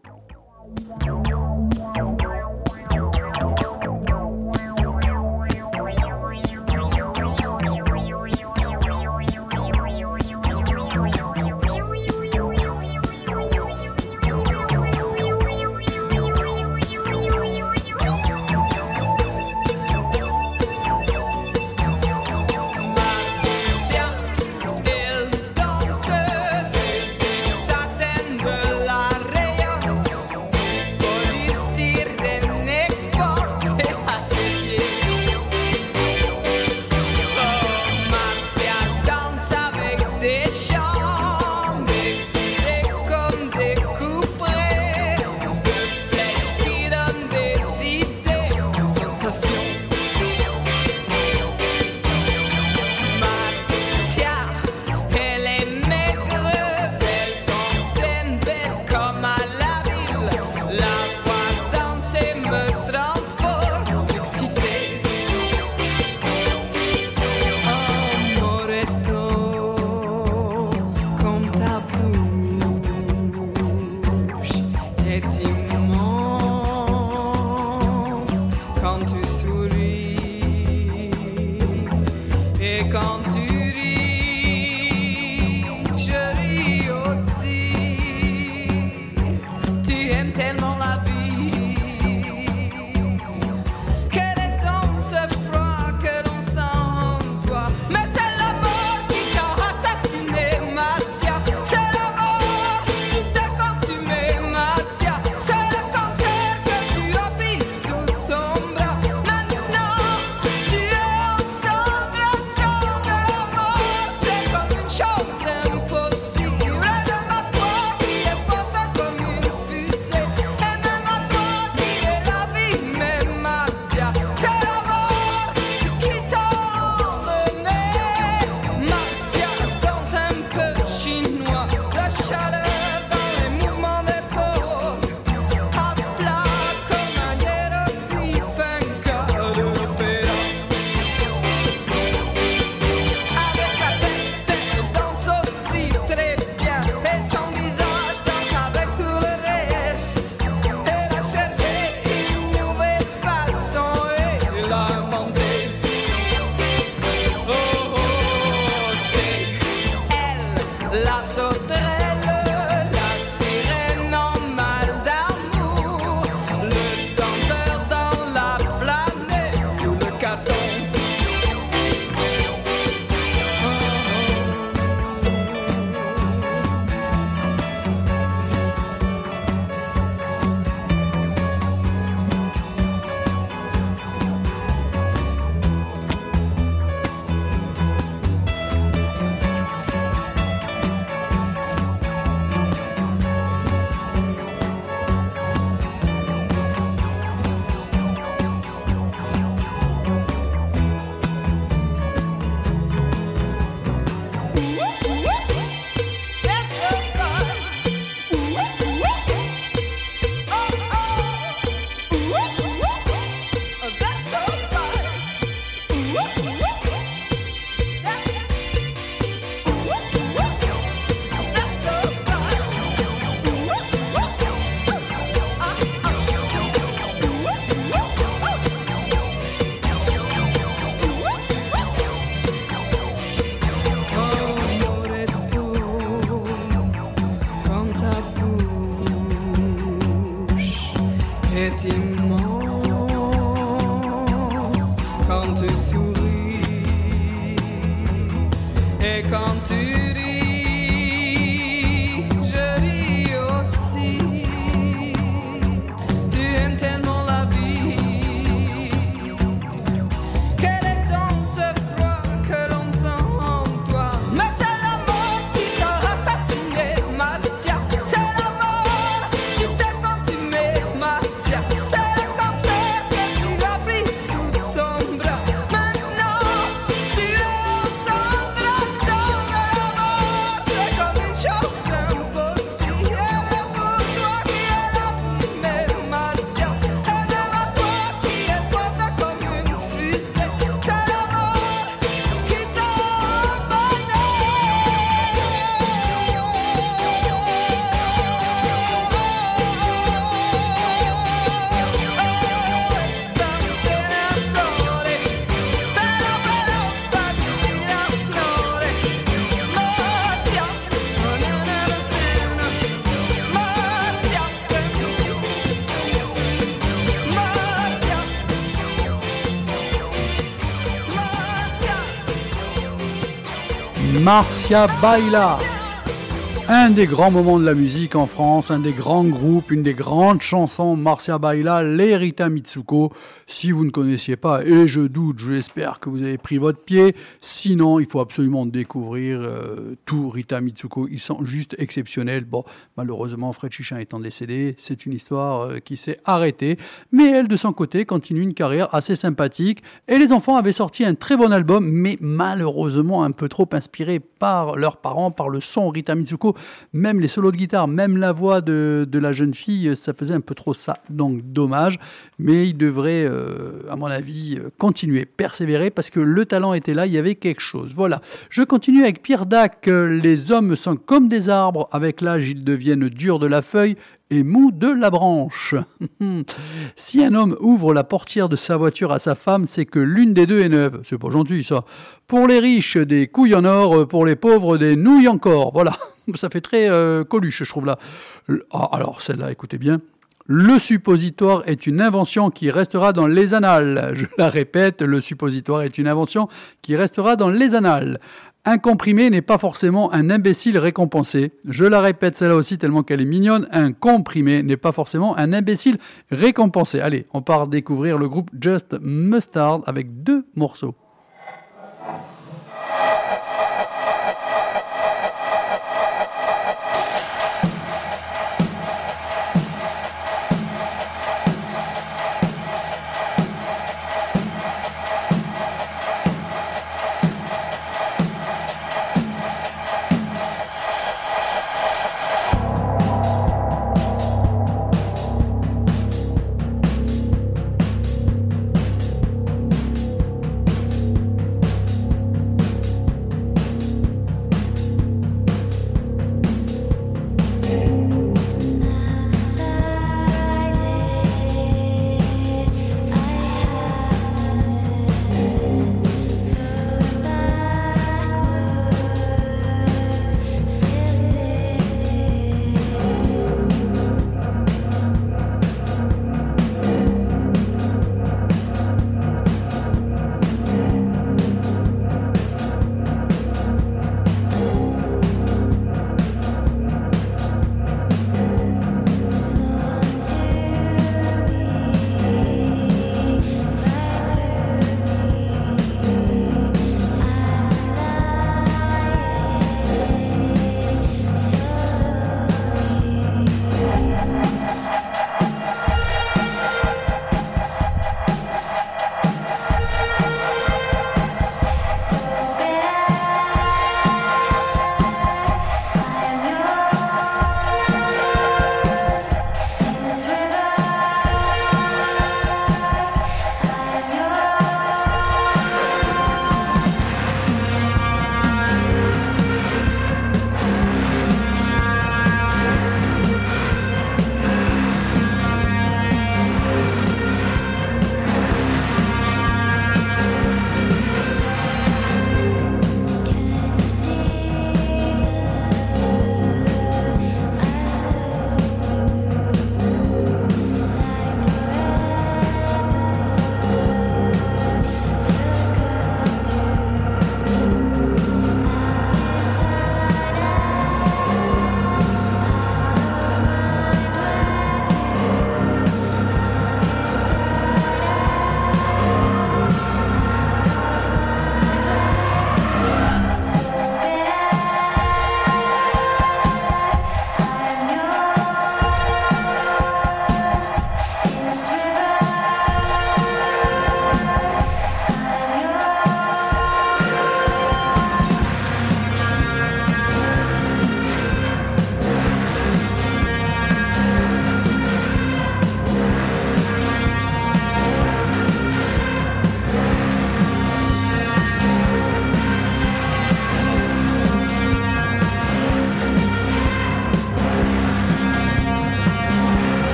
Marcia Baila. Un des grands moments de la musique en France, un des grands groupes, une des grandes chansons, Marcia Baila, les Rita Mitsuko. Si vous ne connaissiez pas, et je doute, j'espère que vous avez pris votre pied. Sinon, il faut absolument découvrir euh, tout Rita Mitsuko. Ils sont juste exceptionnels. Bon, malheureusement, Fred Chichin étant décédé, c'est une histoire euh, qui s'est arrêtée. Mais elle, de son côté, continue une carrière assez sympathique. Et les enfants avaient sorti un très bon album, mais malheureusement un peu trop inspiré par leurs parents, par le son Rita Mitsuko même les solos de guitare, même la voix de, la jeune fille, ça faisait un peu trop ça. Donc dommage, mais il devrait, euh, à mon avis, continuer, persévérer, parce que le talent était là, il y avait quelque chose. Voilà, je continue avec Pierre Dac, les hommes sont comme des arbres, avec l'âge ils deviennent durs de la feuille, et mou de la branche. si un homme ouvre la portière de sa voiture à sa femme, c'est que l'une des deux est neuve. C'est pas gentil ça. Pour les riches, des couilles en or, pour les pauvres, des nouilles encore. Voilà. Ça fait très euh, coluche, je trouve là. Ah, alors celle-là, écoutez bien. Le suppositoire est une invention qui restera dans les annales. Je la répète, le suppositoire est une invention qui restera dans les annales. Un comprimé n'est pas forcément un imbécile récompensé. Je la répète celle-là aussi tellement qu'elle est mignonne. Un comprimé n'est pas forcément un imbécile récompensé. Allez, on part découvrir le groupe Just Mustard avec deux morceaux.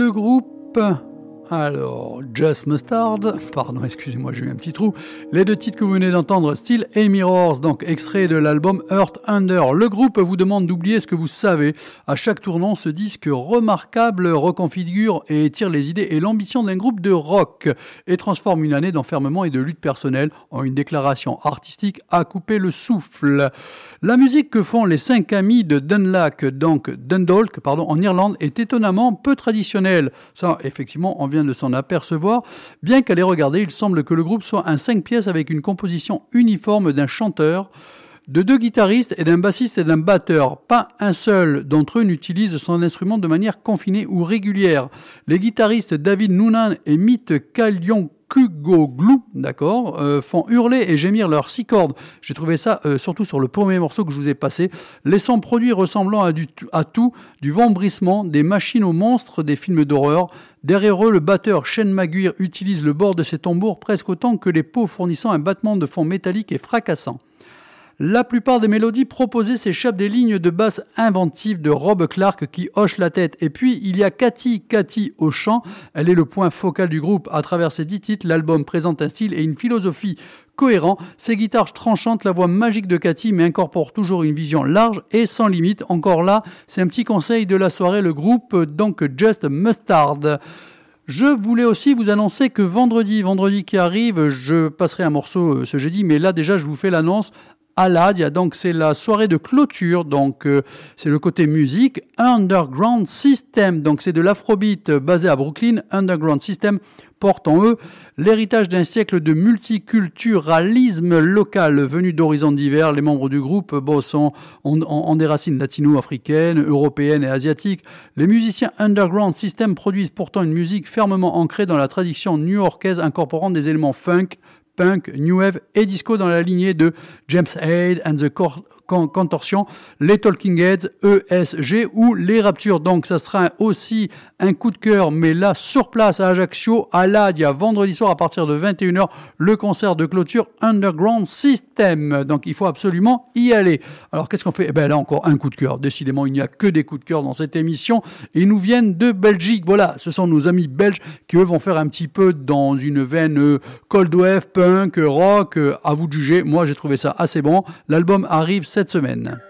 Le groupe alors, Just Mustard, pardon, excusez-moi, j'ai eu un petit trou. Les deux titres que vous venez d'entendre, Steel et Mirrors, donc extrait de l'album Earth Under. Le groupe vous demande d'oublier ce que vous savez. À chaque tournant, ce disque remarquable reconfigure et étire les idées et l'ambition d'un groupe de rock et transforme une année d'enfermement et de lutte personnelle en une déclaration artistique à couper le souffle. La musique que font les cinq amis de Dunlac, donc Dundalk, pardon, en Irlande, est étonnamment peu traditionnelle. Ça, effectivement, on vient de s'en apercevoir. Bien qu'à les regarder, il semble que le groupe soit un cinq pièces avec une composition uniforme d'un chanteur, de deux guitaristes et d'un bassiste et d'un batteur. Pas un seul d'entre eux n'utilise son instrument de manière confinée ou régulière. Les guitaristes David Noonan et Mitt Kalyon Glou, d'accord, euh, font hurler et gémir leurs six cordes. J'ai trouvé ça euh, surtout sur le premier morceau que je vous ai passé. Les sons produits ressemblant à, du, à tout, du vombrissement, des machines aux monstres des films d'horreur. Derrière eux, le batteur Shane Maguire utilise le bord de ses tambours presque autant que les peaux fournissant un battement de fond métallique et fracassant. La plupart des mélodies proposées s'échappent des lignes de basse inventives de Rob Clark qui hoche la tête. Et puis, il y a Cathy, Cathy au chant. Elle est le point focal du groupe. À travers ses dix titres, l'album présente un style et une philosophie cohérents. Ses guitares tranchantes, la voix magique de Cathy, mais incorpore toujours une vision large et sans limite. Encore là, c'est un petit conseil de la soirée, le groupe, donc Just Mustard. Je voulais aussi vous annoncer que vendredi, vendredi qui arrive, je passerai un morceau euh, ce jeudi, mais là déjà je vous fais l'annonce C'est la soirée de clôture, donc euh, c'est le côté musique. Underground System, donc c'est de l'afrobeat basé à Brooklyn. Underground System porte en eux l'héritage d'un siècle de multiculturalisme local venu d'horizons divers. Les membres du groupe bon, sont, ont, des racines latino-africaines, européennes et asiatiques. Les musiciens Underground System produisent pourtant une musique fermement ancrée dans la tradition new-yorkaise incorporant des éléments funk, punk, new wave et disco dans la lignée de James Aid and the Contortion, les Talking Heads, ESG ou les Raptures. Donc ça sera aussi un coup de cœur, mais là sur place à Ajaccio, à l'Adia, vendredi soir à partir de 21h, le concert de clôture Underground System. Donc il faut absolument y aller. Alors qu'est-ce qu'on fait? Eh bien là encore un coup de cœur. Décidément, il n'y a que des coups de cœur dans cette émission. Ils nous viennent de Belgique. Voilà, ce sont nos amis belges qui eux vont faire un petit peu dans une veine euh, cold wave, punk, rock. À vous de juger. Moi j'ai trouvé ça assez bon. L'album arrive cette semaine.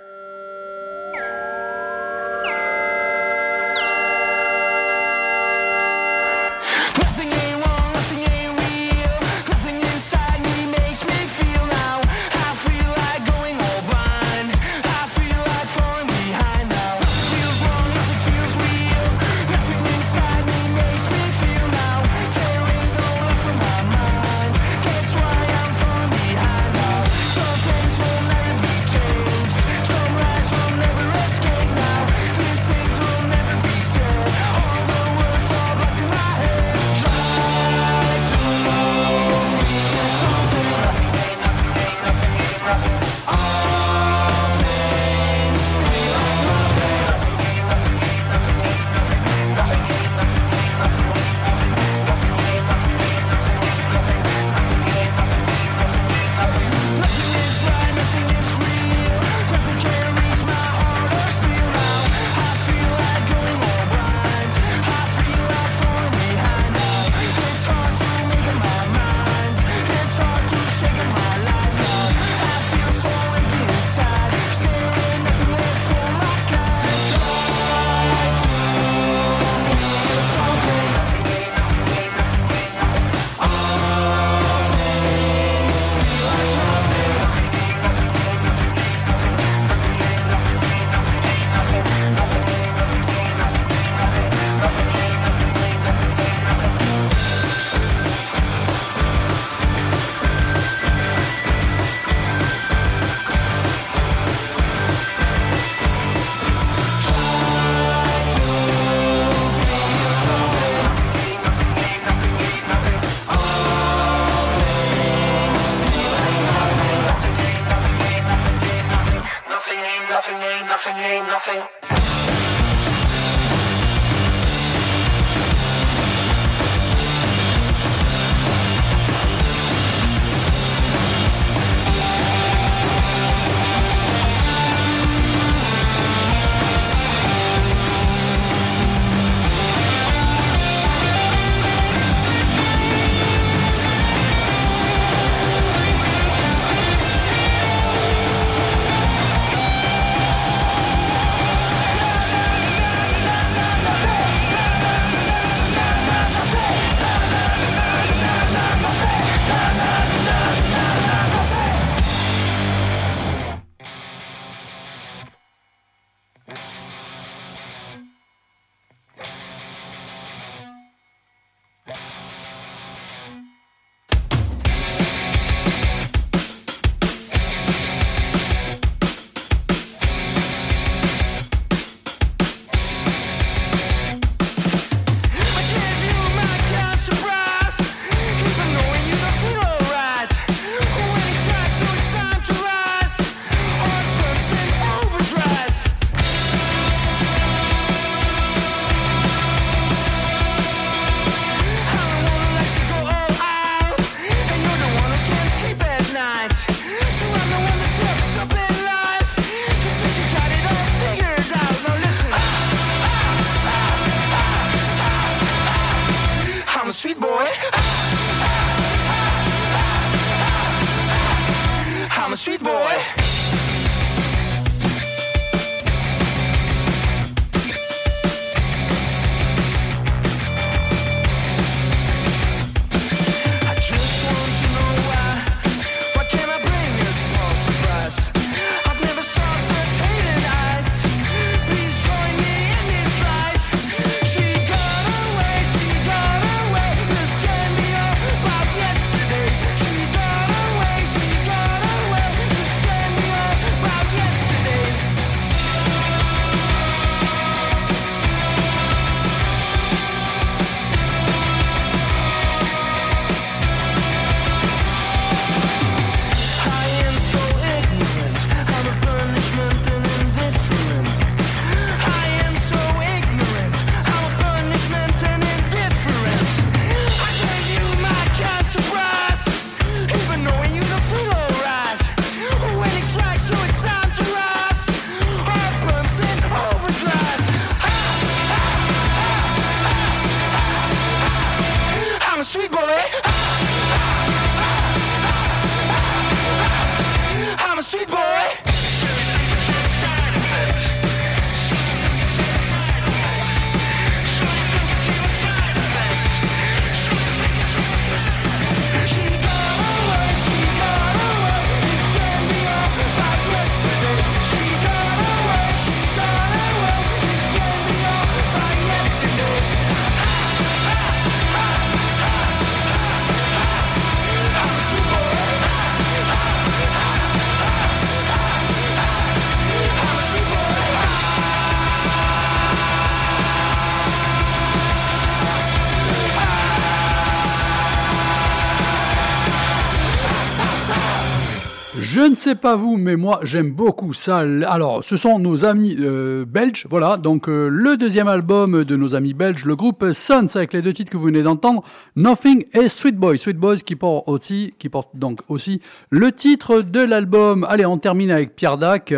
Sais pas vous, mais moi j'aime beaucoup ça. Alors, ce sont nos amis euh, belges, voilà. Donc, euh, le deuxième album de nos amis belges, le groupe Sons, avec les deux titres que vous venez d'entendre, Nothing et Sweet Boy. Sweet Boys qui porte aussi, qui porte donc aussi le titre de l'album. Allez, on termine avec Pierre Dac.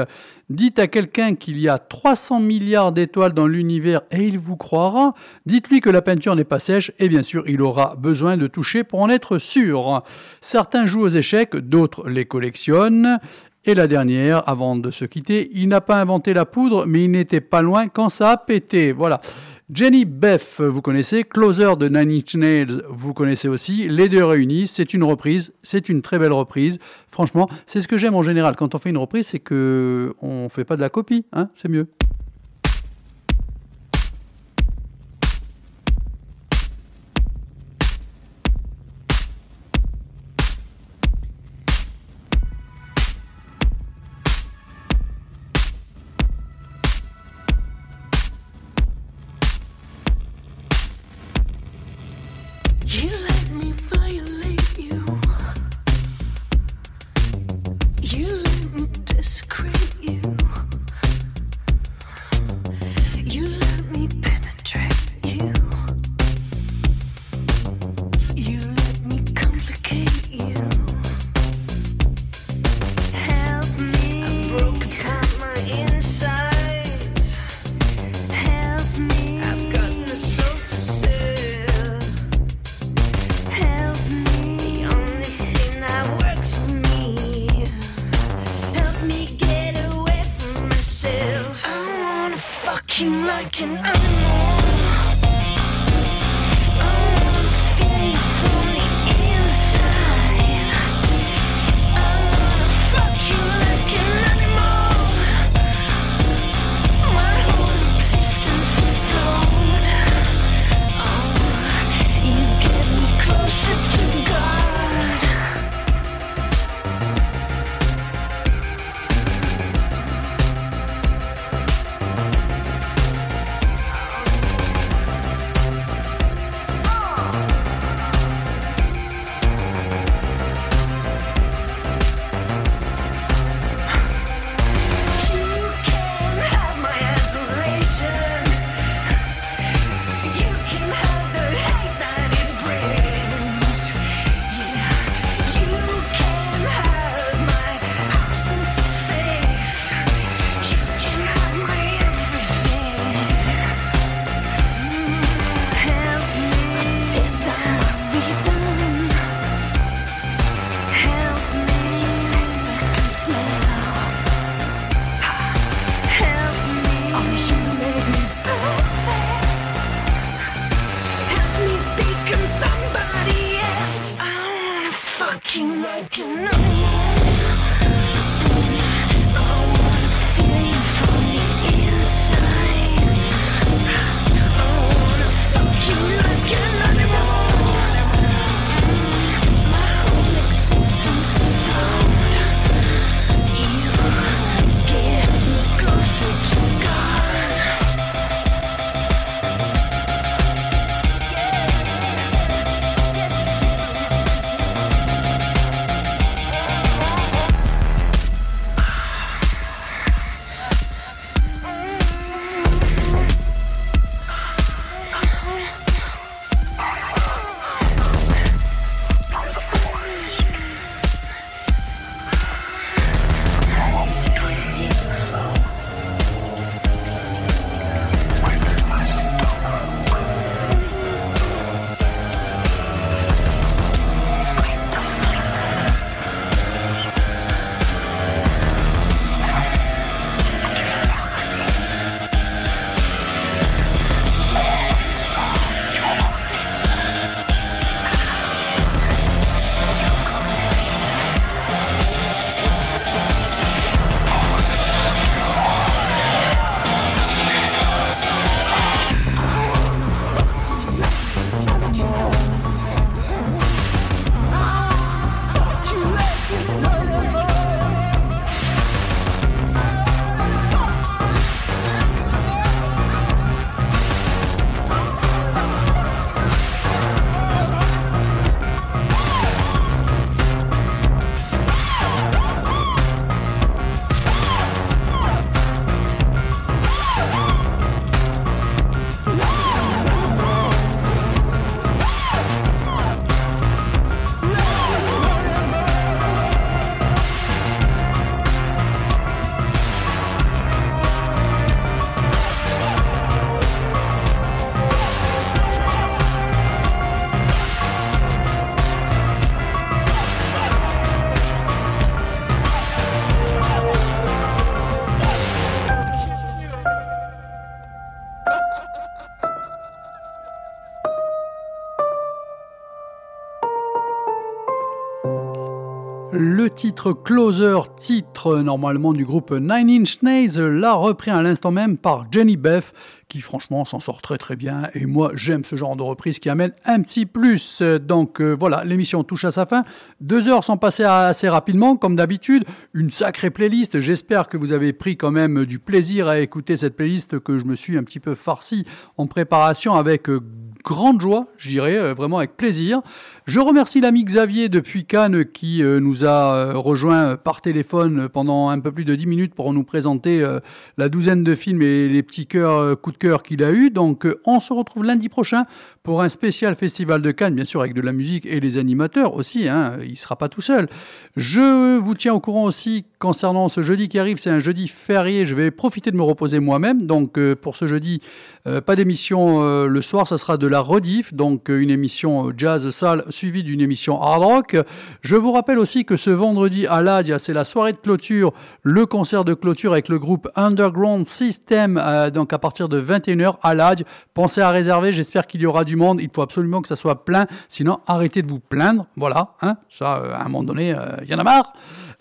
Dites à quelqu'un qu'il y a 300 milliards d'étoiles dans l'univers et il vous croira. Dites-lui que la peinture n'est pas sèche et bien sûr il aura besoin de toucher pour en être sûr. Certains jouent aux échecs, d'autres les collectionnent. Et la dernière, avant de se quitter, il n'a pas inventé la poudre, mais il n'était pas loin quand ça a pété. Voilà. Jenny Beff, vous connaissez, Closer de Nine Inch vous connaissez aussi, les deux réunis, c'est une reprise, c'est une très belle reprise. Franchement, c'est ce que j'aime en général. Quand on fait une reprise, c'est que on fait pas de la copie, hein, c'est mieux. like an animal. Titre Closer, titre normalement du groupe Nine Inch Nails, l'a repris à l'instant même par Jenny Beth, qui franchement s'en sort très très bien. Et moi, j'aime ce genre de reprise qui amène un petit plus. Donc euh, voilà, l'émission touche à sa fin. Deux heures sont passées assez rapidement, comme d'habitude. Une sacrée playlist. J'espère que vous avez pris quand même du plaisir à écouter cette playlist que je me suis un petit peu farci en préparation avec euh, grande joie, je dirais, euh, vraiment avec plaisir. Je remercie l'ami Xavier depuis Cannes qui euh, nous a euh, rejoint par téléphone pendant un peu plus de 10 minutes pour nous présenter euh, la douzaine de films et les petits cœurs, coups de cœur qu'il a eu. Donc on se retrouve lundi prochain pour un spécial festival de Cannes, bien sûr avec de la musique et les animateurs aussi. Hein, il sera pas tout seul. Je vous tiens au courant aussi concernant ce jeudi qui arrive. C'est un jeudi férié. Je vais profiter de me reposer moi-même. Donc pour ce jeudi, pas d'émission le soir, ça sera de la rediff, donc une émission jazz salle suivie d'une émission hard rock. Je vous rappelle aussi que ce vendredi à l'Adia, c'est la soirée de clôture, le concert de clôture avec le groupe Underground System, euh, donc à partir de 21h à l'Adia. Pensez à réserver, j'espère qu'il y aura du monde. Il faut absolument que ça soit plein, sinon arrêtez de vous plaindre. Voilà, hein, ça, euh, à un moment donné, euh, il y en a marre.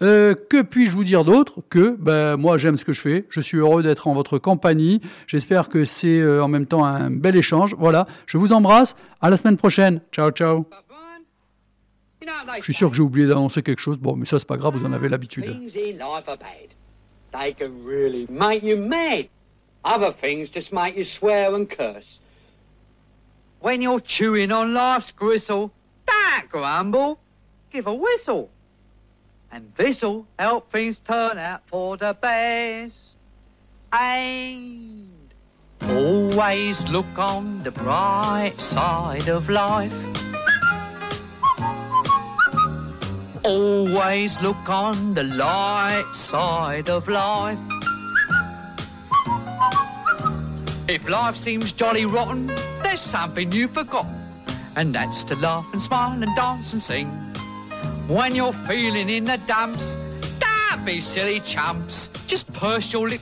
Euh, que puis-je vous dire d'autre que ben, moi j'aime ce que je fais, je suis heureux d'être en votre compagnie, j'espère que c'est euh, en même temps un bel échange. Voilà, je vous embrasse, à la semaine prochaine. Ciao ciao. Je suis sûr que j'ai oublié d'annoncer quelque chose, bon mais ça c'est pas grave, vous en avez l'habitude. When you're chewing on life's gristle, don't grumble, give a whistle. And this'll help things turn out for the best. And always look on the bright side of life. Always look on the light side of life. If life seems jolly rotten, there's something you've forgotten, and that's to laugh and smile and dance and sing. When you're feeling in the dumps, don't be silly chumps, just purse your lips.